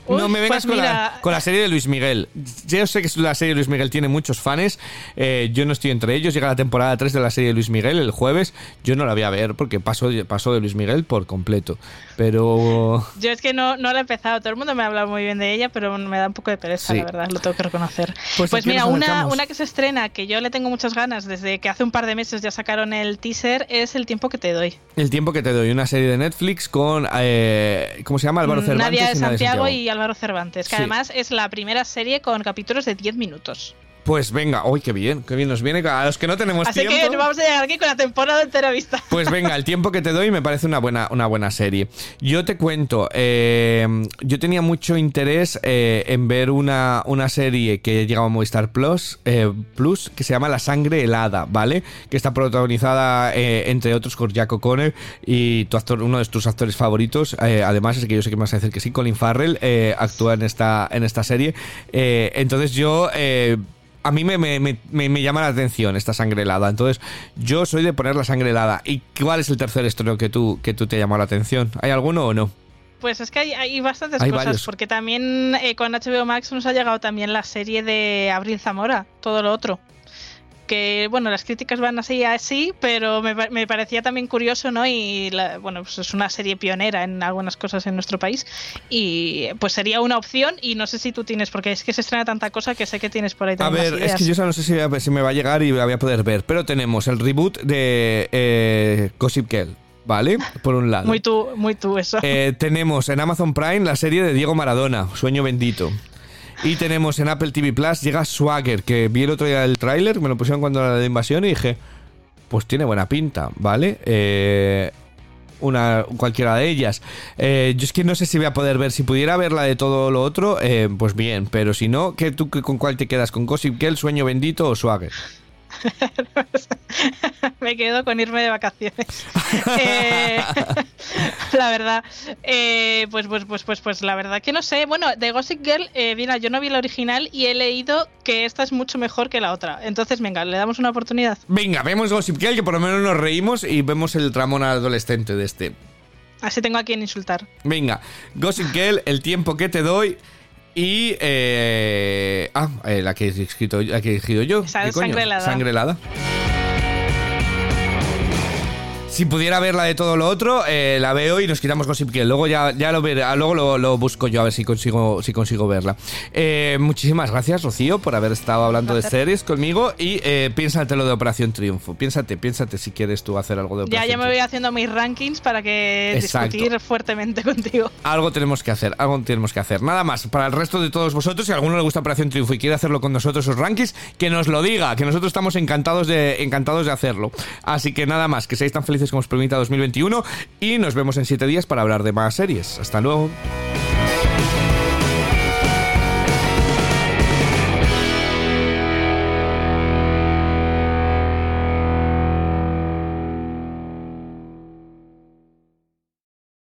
Uy, no me vengas pues con, la, con la serie de Luis Miguel. Yo sé que la serie de Luis Miguel tiene muchos fans. eh, yo no estoy entre ellos. Llega la temporada 3 de la serie de Luis Miguel el jueves. Yo no la voy a ver porque paso, paso de Luis Miguel por completo. Pero. Yo es que no, no la he empezado, todo el mundo me ha hablado muy bien de ella, pero me da un poco de pereza, Sí. la verdad, lo tengo que reconocer. Pues Pues, mira, una, una que se estrena, que yo le tengo muchas ganas, desde que hace un par de meses ya sacaron el teaser, es El tiempo que te doy. El tiempo que te doy, una serie de Netflix con. eh, ¿Cómo se llama? Álvaro Cervantes. Mm, Nadia de y Santiago y Álvaro Cervantes, que Sí. además es la primera serie con capítulos de 10 minutos. Pues venga, uy, qué bien, qué bien nos viene. A los que no tenemos Así tiempo. que vamos a llegar aquí con la temporada entera vista. Pues venga, el tiempo que te doy me parece una buena, una buena serie. Yo te cuento, eh, yo tenía mucho interés eh, en ver una, una serie que llegaba a Movistar Plus, eh, Plus, que se llama La Sangre Helada, ¿vale? Que está protagonizada, eh, entre otros, por Jack O'Connor y tu actor, uno de tus actores favoritos. además, es que yo sé que me vas a decir que sí, Colin Farrell actúa en esta, en esta serie. Entonces yo... a mí me, me- me- me- llama la atención esta sangre helada. Entonces, yo soy de poner la sangre helada. ¿Y cuál es el tercer estreno que tú, que tú te llamado la atención? ¿Hay alguno o no? Pues es que hay, hay bastantes Hay cosas, varios. porque también eh, con HBO Max nos ha llegado también la serie de Abril Zamora, todo lo otro. Que bueno, las críticas van así así, pero me, me parecía también curioso, ¿no? Y la- bueno, pues es una serie pionera en algunas cosas en nuestro país. Y pues sería una opción, y no sé si tú tienes, porque es que se estrena tanta cosa que sé que tienes por ahí A ver, es que yo no sé si, si me va a llegar y la voy a poder ver. Pero tenemos el reboot de eh, Gossip Girl, ¿vale? Por un lado. Muy tú, muy tú eso. Eh, tenemos en Amazon Prime la serie de Diego Maradona, Sueño Bendito. Y tenemos en Apple TV Plus, llega Swagger, que vi el otro día el tráiler, me lo pusieron cuando era la invasión y dije, pues tiene buena pinta, ¿vale? Eh, una cualquiera de ellas. Eh, yo es que no sé si voy a poder ver, si pudiera ver la de todo lo otro, eh, pues bien, pero si no, ¿qué, ¿tú con cuál te quedas? ¿Con Gossip Girl, Sueño Bendito o Swagger? me quedo con irme de vacaciones. Eh, la verdad, eh, pues, pues, pues, pues, pues, la verdad que no sé. Bueno, de Gossip Girl, eh, mira, yo no vi la original y he leído que esta es mucho mejor que la otra. Entonces, venga, le damos una oportunidad. Venga, vemos Gossip Girl, que por lo menos nos reímos y vemos el tramón adolescente de este. Así tengo a quien insultar. Venga, Gossip Girl, el tiempo que te doy. Y. Eh, ah, eh, la, que he escrito, la que he elegido yo. Sangre helada. Sangre helada. Si pudiera ver la de todo lo otro, eh, la veo y nos quitamos Gossip Girl. Luego ya, ya lo veré, luego lo, lo busco yo a ver si consigo, si consigo verla. Eh, muchísimas gracias, Rocío, por haber estado hablando de series conmigo. Y eh, piénsate lo de Operación Triunfo. Piénsate, piénsate si quieres tú hacer algo de Ya, Operación ya me voy haciendo mis rankings para que Exacto. discutir fuertemente contigo. algo tenemos que hacer, algo tenemos que hacer. Nada más, para el resto de todos vosotros, si a alguno le gusta Operación Triunfo y quiere hacerlo con nosotros sus rankings, que nos lo diga, que nosotros estamos encantados de, encantados de hacerlo. Así que nada más, que seáis tan felices como os permita 2021 y nos vemos en 7 días para hablar de más series. Hasta luego.